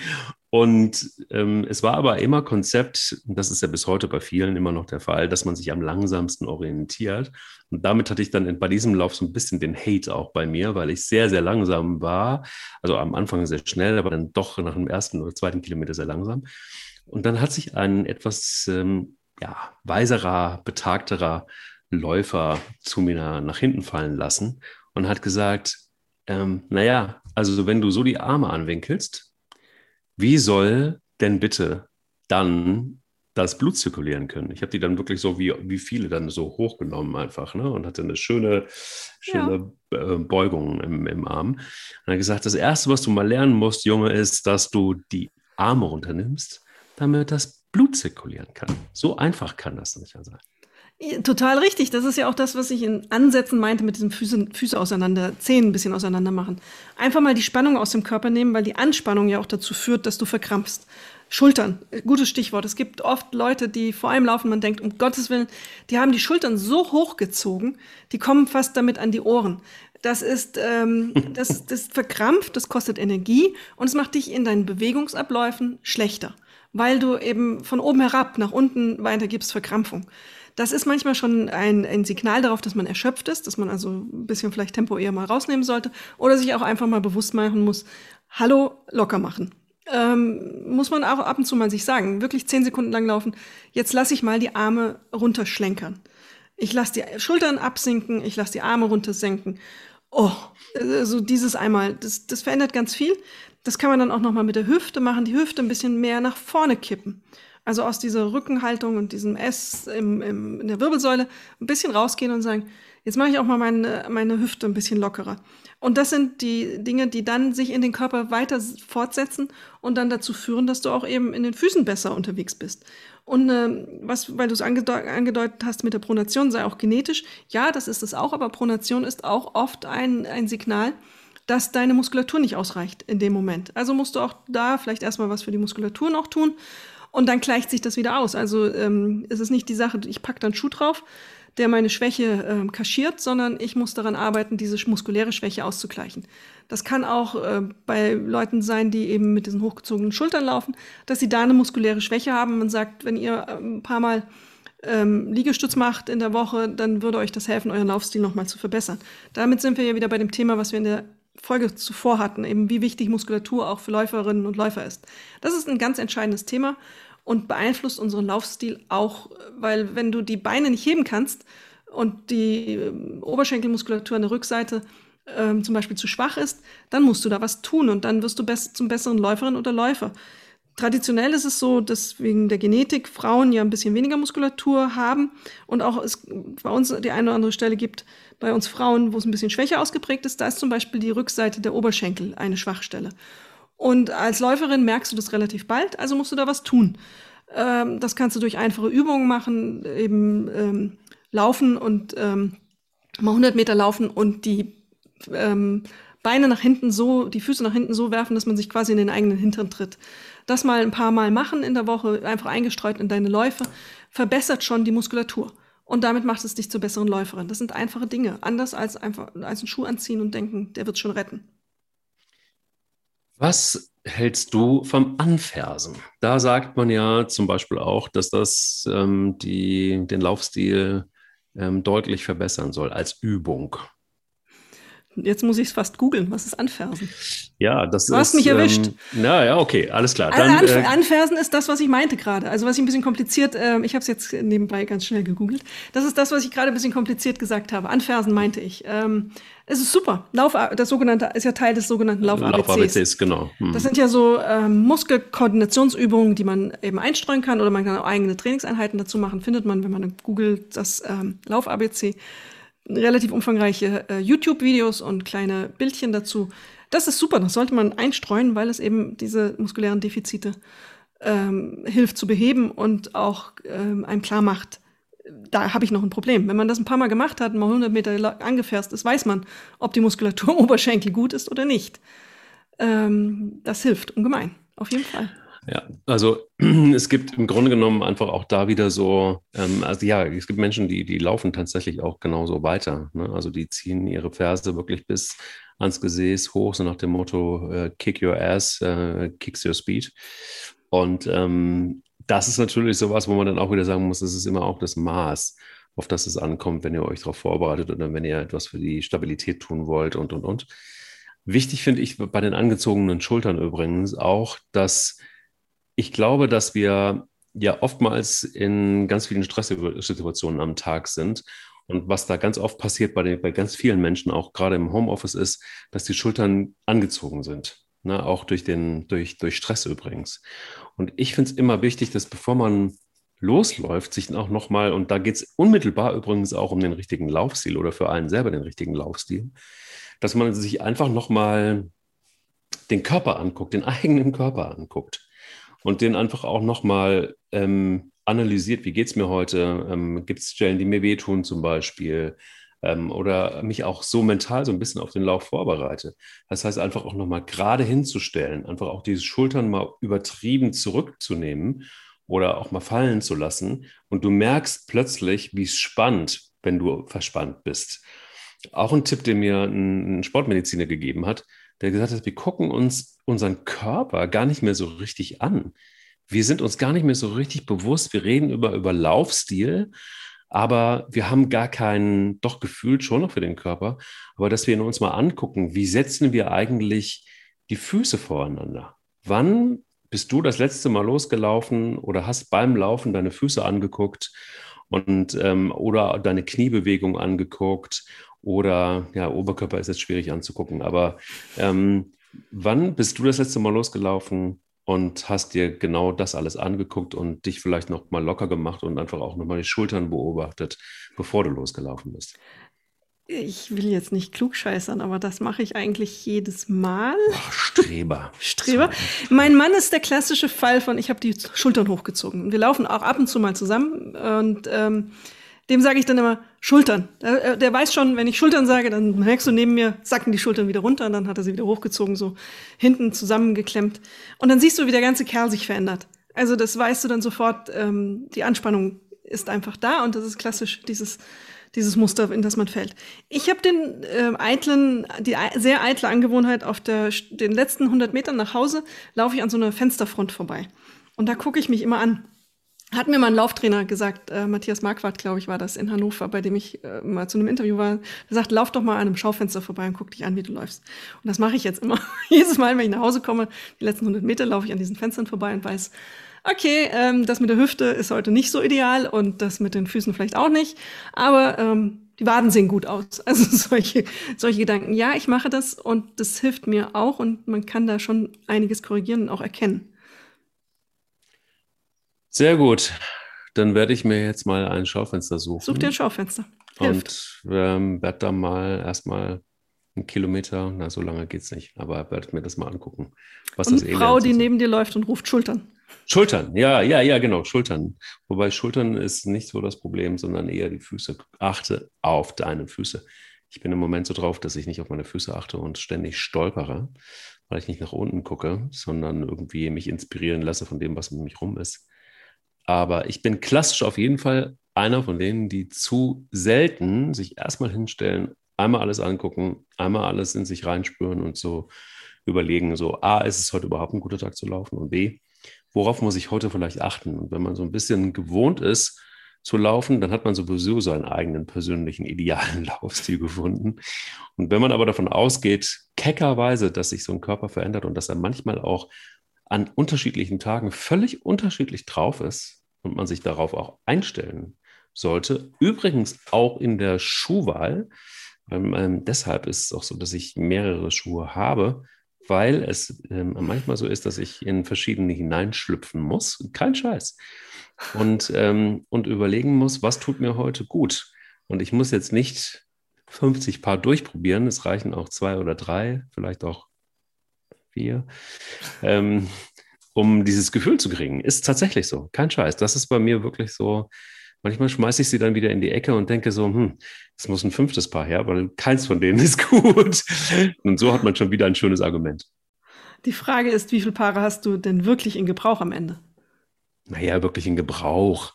Und ähm, es war aber immer Konzept, und das ist ja bis heute bei vielen immer noch der Fall, dass man sich am langsamsten orientiert. Und damit hatte ich dann in, bei diesem Lauf so ein bisschen den Hate auch bei mir, weil ich sehr, sehr langsam war. Also am Anfang sehr schnell, aber dann doch nach dem ersten oder zweiten Kilometer sehr langsam. Und dann hat sich ein etwas ähm, ja, weiserer, betagterer Läufer zu mir nach hinten fallen lassen und hat gesagt, ähm, naja, also wenn du so die Arme anwinkelst, wie soll denn bitte dann das Blut zirkulieren können? Ich habe die dann wirklich so wie, wie viele dann so hochgenommen einfach ne? und hatte eine schöne, schöne ja. Äh, Beugung im, im Arm. Und hat gesagt, das Erste, was du mal lernen musst, Junge, ist, dass du die Arme runternimmst, damit das Blut zirkulieren kann. So einfach kann das nicht sein. Total richtig. Das ist ja auch das, was ich in Ansätzen meinte mit diesem Füße, Füße auseinander, Zehen ein bisschen auseinander machen. Einfach mal die Spannung aus dem Körper nehmen, weil die Anspannung ja auch dazu führt, dass du verkrampfst. Schultern, gutes Stichwort. Es gibt oft Leute, die vor allem laufen, man denkt, um Gottes Willen, die haben die Schultern so hochgezogen, die kommen fast damit an die Ohren. Das ist, ähm, das, das verkrampft, das kostet Energie und es macht dich in deinen Bewegungsabläufen schlechter, weil du eben von oben herab nach unten weitergibst Verkrampfung. Das ist manchmal schon ein, ein Signal darauf, dass man erschöpft ist, dass man also ein bisschen vielleicht Tempo eher mal rausnehmen sollte oder sich auch einfach mal bewusst machen muss, hallo, locker machen. Ähm, muss man auch ab und zu mal sich sagen, wirklich zehn Sekunden lang laufen, jetzt lasse ich mal die Arme runterschlenkern. Ich lasse die Schultern absinken, ich lasse die Arme runtersenken. Oh, also dieses einmal, das, das verändert ganz viel. Das kann man dann auch noch mal mit der Hüfte machen, die Hüfte ein bisschen mehr nach vorne kippen. Also aus dieser Rückenhaltung und diesem S im, im, in der Wirbelsäule ein bisschen rausgehen und sagen, jetzt mache ich auch mal meine, meine Hüfte ein bisschen lockerer. Und das sind die Dinge, die dann sich in den Körper weiter fortsetzen und dann dazu führen, dass du auch eben in den Füßen besser unterwegs bist. Und äh, was, weil du es angedeut angedeutet hast mit der Pronation, sei auch genetisch. Ja, das ist es auch, aber Pronation ist auch oft ein, ein Signal, dass deine Muskulatur nicht ausreicht in dem Moment. Also musst du auch da vielleicht erstmal was für die Muskulatur noch tun und dann gleicht sich das wieder aus. Also ähm, es ist nicht die Sache, ich packe dann Schuh drauf, der meine Schwäche ähm, kaschiert, sondern ich muss daran arbeiten, diese muskuläre Schwäche auszugleichen. Das kann auch äh, bei Leuten sein, die eben mit diesen hochgezogenen Schultern laufen, dass sie da eine muskuläre Schwäche haben. Man sagt, wenn ihr ähm, ein paar Mal ähm, Liegestütz macht in der Woche, dann würde euch das helfen, euren Laufstil nochmal zu verbessern. Damit sind wir ja wieder bei dem Thema, was wir in der Folge zuvor hatten, eben wie wichtig Muskulatur auch für Läuferinnen und Läufer ist. Das ist ein ganz entscheidendes Thema und beeinflusst unseren Laufstil auch, weil wenn du die Beine nicht heben kannst und die ähm, Oberschenkelmuskulatur an der Rückseite ähm, zum Beispiel zu schwach ist, dann musst du da was tun und dann wirst du zum besseren Läuferin oder Läufer. Traditionell ist es so, dass wegen der Genetik Frauen ja ein bisschen weniger Muskulatur haben und auch es bei uns die eine oder andere Stelle gibt, bei uns Frauen, wo es ein bisschen schwächer ausgeprägt ist, da ist zum Beispiel die Rückseite der Oberschenkel eine Schwachstelle. Und als Läuferin merkst du das relativ bald, also musst du da was tun. Ähm, das kannst du durch einfache Übungen machen, eben ähm, laufen und ähm, mal 100 Meter laufen und die ähm, Beine nach hinten so, die Füße nach hinten so werfen, dass man sich quasi in den eigenen Hintern tritt. Das mal ein paar Mal machen in der Woche, einfach eingestreut in deine Läufe, verbessert schon die Muskulatur. Und damit macht es dich zur besseren Läuferin. Das sind einfache Dinge. Anders als einfach als einen Schuh anziehen und denken, der wird schon retten. Was hältst du vom Anfersen? Da sagt man ja zum Beispiel auch, dass das ähm, die, den Laufstil ähm, deutlich verbessern soll als Übung. Jetzt muss ich es fast googeln. Was ist Anfersen? Ja, das du ist. Du hast mich erwischt. Ähm, na ja, okay, alles klar. Dann, also Anf äh, Anfersen ist das, was ich meinte gerade. Also was ich ein bisschen kompliziert, äh, ich habe es jetzt nebenbei ganz schnell gegoogelt. Das ist das, was ich gerade ein bisschen kompliziert gesagt habe. Anfersen meinte ich. Ähm, es ist super. Lauf, das sogenannte ist ja Teil des sogenannten Lauf-ABCs. Lauf genau. Hm. Das sind ja so ähm, Muskelkoordinationsübungen, die man eben einstreuen kann oder man kann auch eigene Trainingseinheiten dazu machen. Findet man, wenn man googelt, das ähm, Lauf-ABC relativ umfangreiche äh, YouTube-Videos und kleine Bildchen dazu. Das ist super, das sollte man einstreuen, weil es eben diese muskulären Defizite ähm, hilft zu beheben und auch ähm, einem klar macht, da habe ich noch ein Problem. Wenn man das ein paar Mal gemacht hat, mal 100 Meter angefährst ist, weiß man, ob die Muskulatur im Oberschenkel gut ist oder nicht. Ähm, das hilft ungemein, auf jeden Fall. Ja, also es gibt im Grunde genommen einfach auch da wieder so, ähm, also ja, es gibt Menschen, die, die laufen tatsächlich auch genauso weiter. Ne? Also die ziehen ihre Ferse wirklich bis ans Gesäß hoch, so nach dem Motto, äh, kick your ass, äh, kicks your speed. Und ähm, das ist natürlich sowas, wo man dann auch wieder sagen muss, das ist immer auch das Maß, auf das es ankommt, wenn ihr euch darauf vorbereitet oder wenn ihr etwas für die Stabilität tun wollt und, und, und. Wichtig finde ich bei den angezogenen Schultern übrigens auch, dass ich glaube, dass wir ja oftmals in ganz vielen Stresssituationen am Tag sind. Und was da ganz oft passiert bei, den, bei ganz vielen Menschen, auch gerade im Homeoffice, ist, dass die Schultern angezogen sind. Ne? Auch durch, den, durch, durch Stress übrigens. Und ich finde es immer wichtig, dass bevor man losläuft, sich auch nochmal, und da geht es unmittelbar übrigens auch um den richtigen Laufstil oder für einen selber den richtigen Laufstil, dass man sich einfach nochmal den Körper anguckt, den eigenen Körper anguckt und den einfach auch nochmal ähm, analysiert, wie geht es mir heute? Ähm, Gibt es Stellen, die mir wehtun zum Beispiel? Ähm, oder mich auch so mental so ein bisschen auf den Lauf vorbereite. Das heißt, einfach auch nochmal gerade hinzustellen, einfach auch diese Schultern mal übertrieben zurückzunehmen oder auch mal fallen zu lassen. Und du merkst plötzlich, wie es spannt, wenn du verspannt bist. Auch ein Tipp, den mir ein Sportmediziner gegeben hat, der gesagt hat, wir gucken uns unseren Körper gar nicht mehr so richtig an. Wir sind uns gar nicht mehr so richtig bewusst. Wir reden über, über Laufstil, aber wir haben gar keinen, doch gefühlt schon noch für den Körper, aber dass wir uns mal angucken, wie setzen wir eigentlich die Füße voreinander? Wann bist du das letzte Mal losgelaufen oder hast beim Laufen deine Füße angeguckt und ähm, oder deine Kniebewegung angeguckt oder ja, Oberkörper ist jetzt schwierig anzugucken, aber ähm, wann bist du das letzte Mal losgelaufen und hast dir genau das alles angeguckt und dich vielleicht noch mal locker gemacht und einfach auch noch mal die Schultern beobachtet, bevor du losgelaufen bist? Ich will jetzt nicht klugscheißern, aber das mache ich eigentlich jedes Mal. Ach, Streber. Streber. Mein Mann ist der klassische Fall von, ich habe die Schultern hochgezogen. wir laufen auch ab und zu mal zusammen. Und ähm, dem sage ich dann immer Schultern. Der, der, weiß schon, wenn ich Schultern sage, dann merkst du neben mir, sacken die Schultern wieder runter und dann hat er sie wieder hochgezogen, so hinten zusammengeklemmt. Und dann siehst du, wie der ganze Kerl sich verändert. Also das weißt du dann sofort, ähm, die Anspannung ist einfach da und das ist klassisch dieses dieses Muster, in das man fällt. Ich habe den äh, eitlen, die sehr eitle Angewohnheit, auf der, den letzten 100 Metern nach Hause laufe ich an so einer Fensterfront vorbei. Und da gucke ich mich immer an. Hat mir mal ein Lauftrainer gesagt, äh, Matthias Marquardt, glaube ich, war das in Hannover, bei dem ich äh, mal zu einem Interview war. Der sagt, lauf doch mal an einem Schaufenster vorbei und guck dich an, wie du läufst. Und das mache ich jetzt immer. Jedes Mal, wenn ich nach Hause komme, die letzten 100 Meter laufe ich an diesen Fenstern vorbei und weiß, okay, ähm, das mit der Hüfte ist heute nicht so ideal und das mit den Füßen vielleicht auch nicht, aber ähm, die Waden sehen gut aus. Also solche, solche Gedanken. Ja, ich mache das und das hilft mir auch und man kann da schon einiges korrigieren und auch erkennen. Sehr gut. Dann werde ich mir jetzt mal ein Schaufenster suchen. Such dir ein Schaufenster. Hilft. Und ähm, werde da mal erstmal einen Kilometer, na, so lange geht es nicht, aber werde mir das mal angucken. Was und das eine Frau, die neben dir läuft und ruft Schultern. Schultern, ja, ja, ja, genau, Schultern. Wobei Schultern ist nicht so das Problem, sondern eher die Füße. Achte auf deine Füße. Ich bin im Moment so drauf, dass ich nicht auf meine Füße achte und ständig stolpere, weil ich nicht nach unten gucke, sondern irgendwie mich inspirieren lasse von dem, was um mich rum ist. Aber ich bin klassisch auf jeden Fall einer von denen, die zu selten sich erstmal hinstellen, einmal alles angucken, einmal alles in sich reinspüren und so überlegen, so, A, ist es heute überhaupt ein guter Tag zu laufen und B, worauf muss ich heute vielleicht achten? Und wenn man so ein bisschen gewohnt ist zu laufen, dann hat man sowieso seinen eigenen persönlichen idealen Laufstil gefunden. Und wenn man aber davon ausgeht, keckerweise, dass sich so ein Körper verändert und dass er manchmal auch an unterschiedlichen Tagen völlig unterschiedlich drauf ist und man sich darauf auch einstellen sollte, übrigens auch in der Schuhwahl, ähm, deshalb ist es auch so, dass ich mehrere Schuhe habe, weil es ähm, manchmal so ist, dass ich in verschiedene hineinschlüpfen muss. Kein Scheiß. Und, ähm, und überlegen muss, was tut mir heute gut. Und ich muss jetzt nicht 50 Paar durchprobieren. Es reichen auch zwei oder drei, vielleicht auch vier, ähm, um dieses Gefühl zu kriegen. Ist tatsächlich so. Kein Scheiß. Das ist bei mir wirklich so Manchmal schmeiße ich sie dann wieder in die Ecke und denke so, hm, es muss ein fünftes Paar her, weil keins von denen ist gut. Und so hat man schon wieder ein schönes Argument. Die Frage ist, wie viele Paare hast du denn wirklich in Gebrauch am Ende? Naja, wirklich in Gebrauch.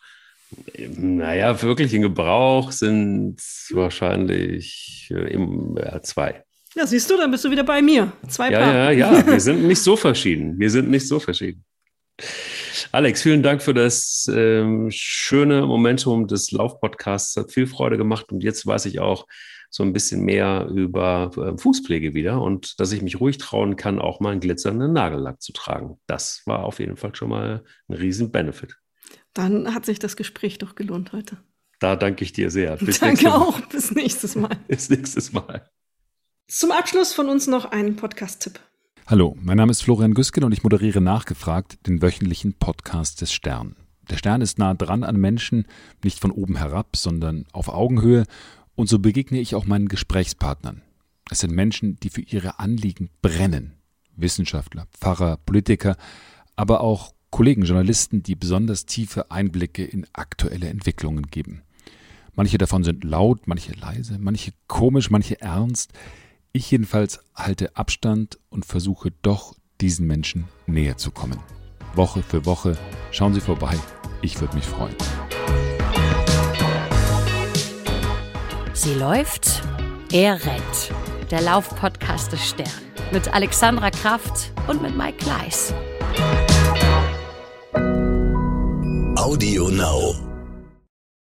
Naja, wirklich in Gebrauch sind wahrscheinlich äh, zwei. Ja, siehst du, dann bist du wieder bei mir. Zwei ja, Paar. Ja, ja, wir sind nicht so verschieden. Wir sind nicht so verschieden. Alex, vielen Dank für das ähm, schöne Momentum des Laufpodcasts. Hat viel Freude gemacht und jetzt weiß ich auch so ein bisschen mehr über äh, Fußpflege wieder und dass ich mich ruhig trauen kann, auch mal einen glitzernden Nagellack zu tragen. Das war auf jeden Fall schon mal ein riesen Benefit. Dann hat sich das Gespräch doch gelohnt heute. Da danke ich dir sehr. Bis danke auch. Bis nächstes Mal. Bis nächstes Mal. Zum Abschluss von uns noch ein Podcast-Tipp. Hallo, mein Name ist Florian Güsken und ich moderiere Nachgefragt, den wöchentlichen Podcast des Stern. Der Stern ist nah dran an Menschen, nicht von oben herab, sondern auf Augenhöhe und so begegne ich auch meinen Gesprächspartnern. Es sind Menschen, die für ihre Anliegen brennen. Wissenschaftler, Pfarrer, Politiker, aber auch Kollegen, Journalisten, die besonders tiefe Einblicke in aktuelle Entwicklungen geben. Manche davon sind laut, manche leise, manche komisch, manche ernst. Ich jedenfalls halte Abstand und versuche doch, diesen Menschen näher zu kommen. Woche für Woche schauen Sie vorbei. Ich würde mich freuen. Sie läuft, er rennt. Der Laufpodcast des Stern. Mit Alexandra Kraft und mit Mike Gleis. Audio Now.